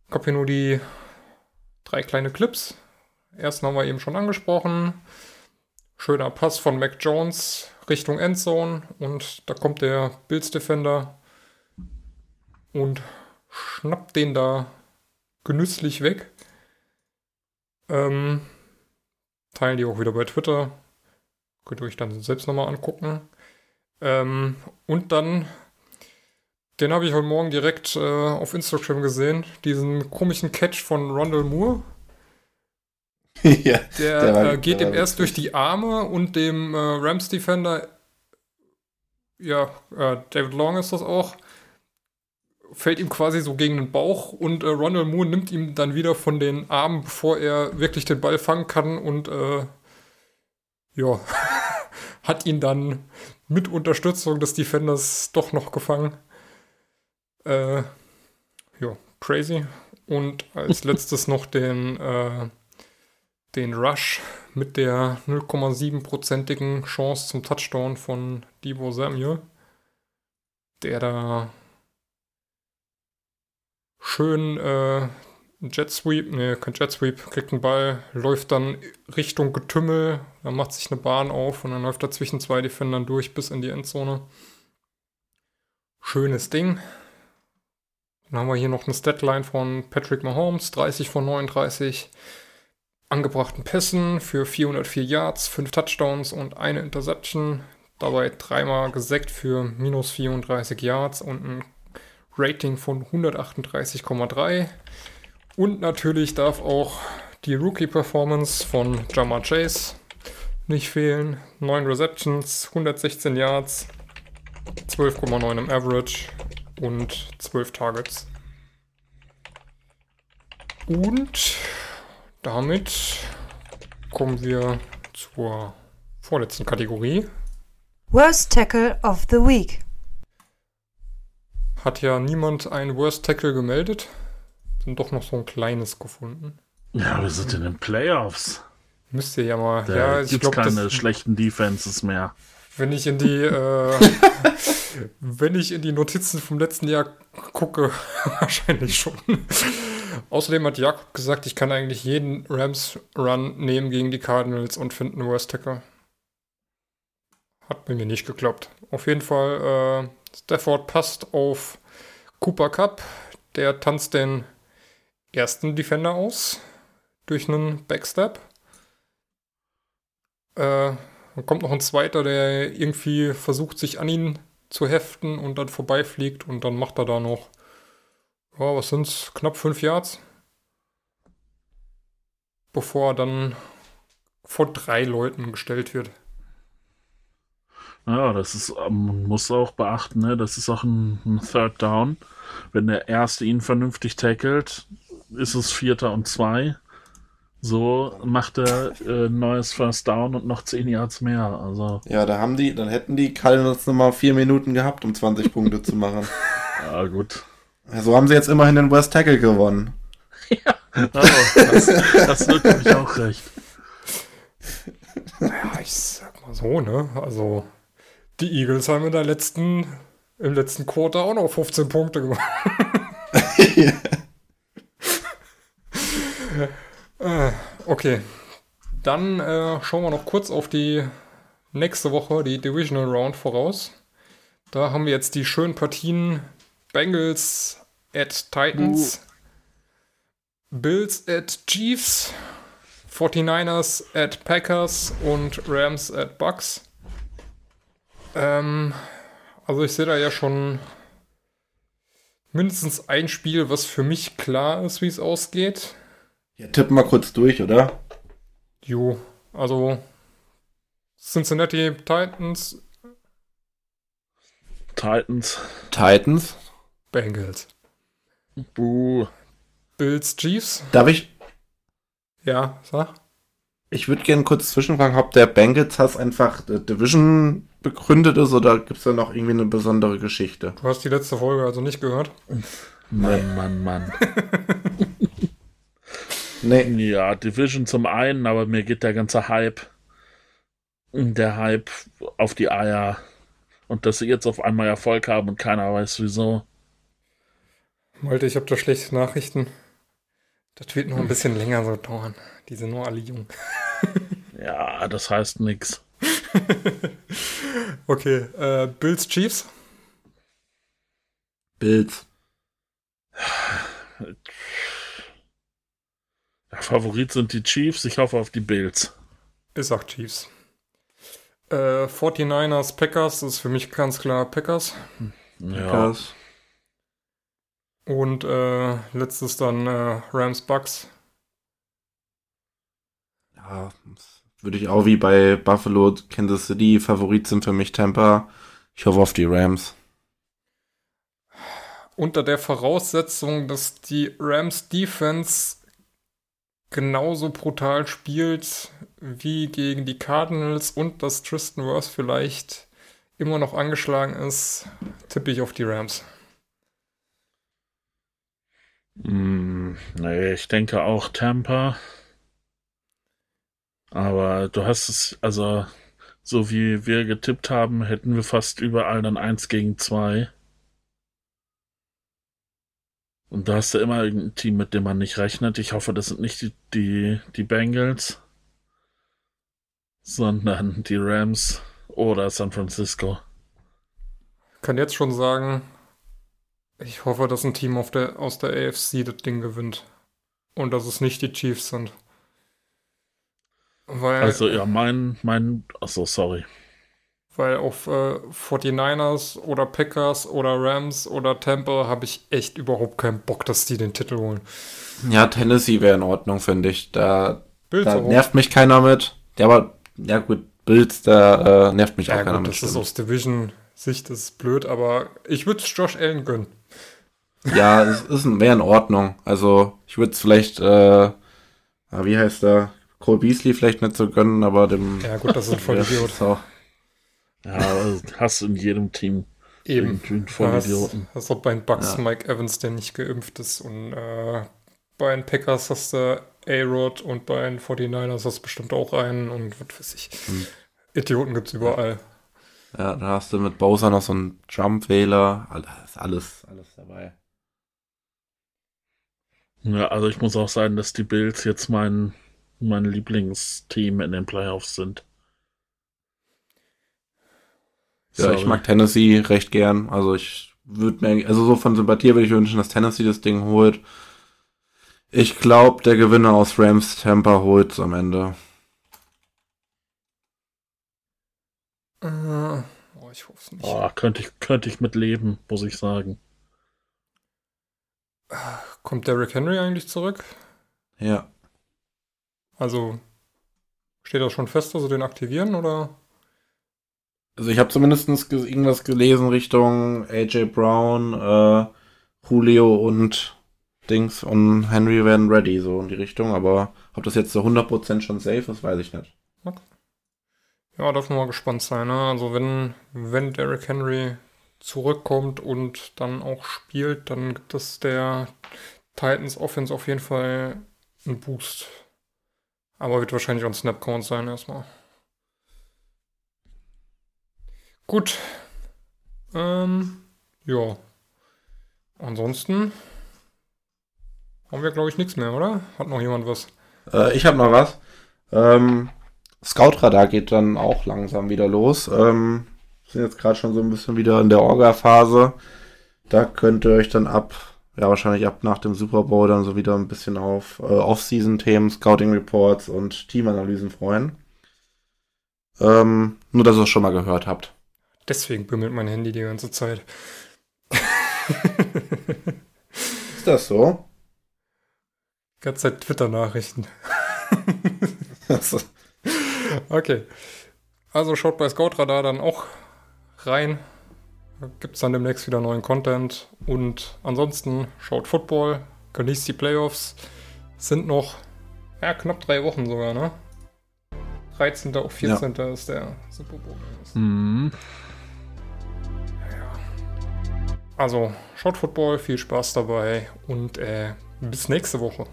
Ich habe hier nur die drei kleine Clips. Ersten haben wir eben schon angesprochen. Schöner Pass von Mac Jones Richtung Endzone. Und da kommt der Bills Defender und schnappt den da genüsslich weg. Ähm, teilen die auch wieder bei Twitter. Könnt ihr euch dann selbst nochmal angucken. Ähm, und dann den habe ich heute Morgen direkt äh, auf Instagram gesehen. Diesen komischen Catch von Rondell Moore. ja, Der, Der war- äh, geht der ihm war erst durch die Arme und dem äh, Rams Defender, ja, äh, David Long ist das auch, fällt ihm quasi so gegen den Bauch und äh, Rondell Moore nimmt ihm dann wieder von den Armen, bevor er wirklich den Ball fangen kann und äh, ja, hat ihn dann mit Unterstützung des Defenders doch noch gefangen. Äh, ja, crazy. Und als letztes noch den, äh, den Rush mit der 0,7-prozentigen Chance zum Touchdown von Debo Samuel, der da schön äh, Jet Sweep, ne, kein Jet Sweep, kriegt einen Ball, läuft dann Richtung Getümmel, dann macht sich eine Bahn auf und dann läuft er zwischen zwei Defendern durch bis in die Endzone. Schönes Ding. Dann haben wir hier noch eine Statline von Patrick Mahomes, 30 von 39 angebrachten Pässen für 404 Yards, 5 Touchdowns und eine Interception. Dabei dreimal gesackt für minus 34 Yards und ein Rating von 138,3. Und natürlich darf auch die Rookie-Performance von Jamar Chase nicht fehlen. 9 Receptions, 116 Yards, 12,9 im Average und 12 Targets. Und damit kommen wir zur vorletzten Kategorie. Worst Tackle of the Week. Hat ja niemand einen Worst Tackle gemeldet. Sind doch noch so ein kleines gefunden. Ja, wir sind in den Playoffs. Müsst ihr ja mal. Da ja, ich gibt's glaube, keine schlechten Defenses mehr. wenn ich in die, äh, wenn ich in die Notizen vom letzten Jahr gucke, wahrscheinlich schon. Außerdem hat Jakob gesagt, ich kann eigentlich jeden Rams-Run nehmen gegen die Cardinals und finden einen Worst Tackle. Hat bei mir nicht geklappt. Auf jeden Fall, äh, Stafford passt auf Cooper Cup. Der tanzt den ersten Defender aus durch einen Backstep. Äh, dann kommt noch ein zweiter, der irgendwie versucht, sich an ihn zu heften und dann vorbeifliegt und dann macht er da noch, ja, was sind's, knapp fünf Yards. Bevor er dann vor drei Leuten gestellt wird. Ja, das ist, ähm, man muss auch beachten, ne? das ist auch ein, ein Third Down. Wenn der Erste ihn vernünftig tackelt, ist es Vierter und Zwei. So macht er äh, neues First Down und noch 10 Yards mehr. Also, Ja, da haben die, dann hätten die Cardinals nochmal vier Minuten gehabt, um 20 Punkte zu machen. ja gut. Ja, So haben sie jetzt immerhin den West Tackle gewonnen. Oh, das, das ist natürlich auch recht. Ja, ich sag mal so, ne? Also, die Eagles haben in der letzten, im letzten Quarter auch noch 15 Punkte gemacht. Äh, okay. Dann äh, schauen wir noch kurz auf die nächste Woche, die Divisional Round voraus. Da haben wir jetzt die schönen Partien Bengals at Titans, Bills at Chiefs, 49ers at Packers und Rams at Bucks. Ähm, also ich sehe da ja schon mindestens ein Spiel, was für mich klar ist, wie es ausgeht. Ja, tippen mal kurz durch, oder? Jo, also Cincinnati Titans, Titans. Titans. Bengals. Buh. Bills Chiefs. Darf ich, Ja, sag. ich würde gerne kurz zwischenfragen, ob der Bengals Hass einfach Division begründet ist oder gibt es da noch irgendwie eine besondere Geschichte? Du hast die letzte Folge also nicht gehört. Mann, Mann, Mann. Nee, Ja, Division zum einen, aber mir geht der ganze Hype, der Hype auf die Eier. Und dass sie jetzt auf einmal Erfolg haben und keiner weiß wieso. Malte, ich habe da schlechte Nachrichten. Das wird noch ein bisschen länger so dauern. Die sind nur alle jung. Ja, das heißt nix. Okay, äh, Bills Chiefs. Bills. Der Favorit sind die Chiefs. Ich hoffe auf die Bills. Ich sag Chiefs. Äh, 49ers Packers ist für mich ganz klar Packers. Ja. Packers. Und äh, letztes dann äh, Rams Bucks. Ja, das würde ich auch wie bei Buffalo, Kansas City, Favorit sind für mich Tampa. Ich hoffe auf die Rams. Unter der Voraussetzung, dass die Rams Defense genauso brutal spielt wie gegen die Cardinals und dass Tristan Wirth vielleicht immer noch angeschlagen ist, tippe ich auf die Rams. Mm, nee, ich denke auch Tampa. Aber du hast es, also, so wie wir getippt haben, hätten wir fast überall dann 1 gegen 2. Und da hast du immer irgendein Team, mit dem man nicht rechnet. Ich hoffe, das sind nicht die, die, die Bengals, sondern die Rams oder San Francisco. kann jetzt schon sagen, ich hoffe, dass ein Team auf der, aus der AFC das Ding gewinnt. Und dass es nicht die Chiefs sind. Weil, Also, ja, mein, mein, achso, sorry. weil auf äh, 49ers oder Packers oder Rams oder Tampa habe ich echt überhaupt keinen Bock, dass die den Titel holen. Ja, Tennessee wäre in Ordnung, finde ich. Da, da auch. nervt mich keiner mit. Ja, aber, ja gut, Bills, da äh, nervt mich auch Ja, keiner gut, mit. das ist stimmt. aus Division-Sicht das ist blöd, aber ich würde es Josh Allen gönnen. Ja, es ist ein- wäre in Ordnung. Also, ich würde es vielleicht, äh, ah, wie heißt der? Cole Beasley vielleicht nicht so gönnen, aber dem. Ja, gut, das ist auch- Ja, hast du in jedem Team. Eben. Ein Hast, Vollidioten. hast auch bei den Bucks Ja. Mike Evans, der nicht geimpft ist. Und äh, bei den Packers hast du A-Rod und bei den 49ers hast du bestimmt auch einen. Und was weiß ich. Idioten gibt's überall. Ja, da hast du mit Bowser noch so einen Jump-Wähler. Alles, alles, alles dabei. Ja, also ich muss auch sagen, dass die Bills jetzt mein, mein Lieblingsteam in den Playoffs sind. Ja, ich Sorry. mag Tennessee recht gern. Also ich würde mir, also so von Sympathie würde ich wünschen, dass Tennessee das Ding holt. Ich glaube, der Gewinner aus Rams Tampa holt am Ende. Äh, oh, ich hoffe es nicht. Oh, könnte ich, könnte ich mit leben, muss ich sagen. Kommt Derrick Henry eigentlich zurück? Ja. Also steht das schon fest, dass sie den aktivieren oder? Also ich habe zumindest ge irgendwas gelesen Richtung AJ Brown, äh, Julio und Dings und Henry werden ready, so in die Richtung. Aber ob das jetzt so 100% schon safe ist, weiß ich nicht. Ja, darf man mal gespannt sein. Ne? Also wenn, wenn Derrick Henry zurückkommt und dann auch spielt, dann gibt es der Titans Offense auf jeden Fall einen Boost. Aber wird wahrscheinlich auch ein Snap-Count sein erstmal. Gut. Ähm, ja. Ansonsten haben wir, glaube ich, nichts mehr, oder? Hat noch jemand was? Äh, ich habe noch was. Ähm, Scout-Radar geht dann auch langsam wieder los. Ähm, sind jetzt gerade schon so ein bisschen wieder in der Orga-Phase. Da könnt ihr euch dann ab, ja wahrscheinlich ab nach dem Super Bowl dann so wieder ein bisschen auf äh, Off-Season-Themen, Scouting-Reports und Teamanalysen freuen. Ähm, nur, dass ihr es schon mal gehört habt. Deswegen bimmelt mein Handy die ganze Zeit. Ist das so? Die ganze Zeit Twitter-Nachrichten. Okay. Also schaut bei Scoutradar dann auch rein. Gibt es dann demnächst wieder neuen Content. Und ansonsten schaut Football, genießt die Playoffs. Sind noch ja, knapp drei Wochen sogar, ne? 13. auf 14. ist der Super Bowl. Mhm. Also schaut Football, viel Spaß dabei und äh, bis nächste Woche.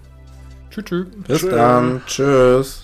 Tschüss. tschüss. Bis dann. Tschüss.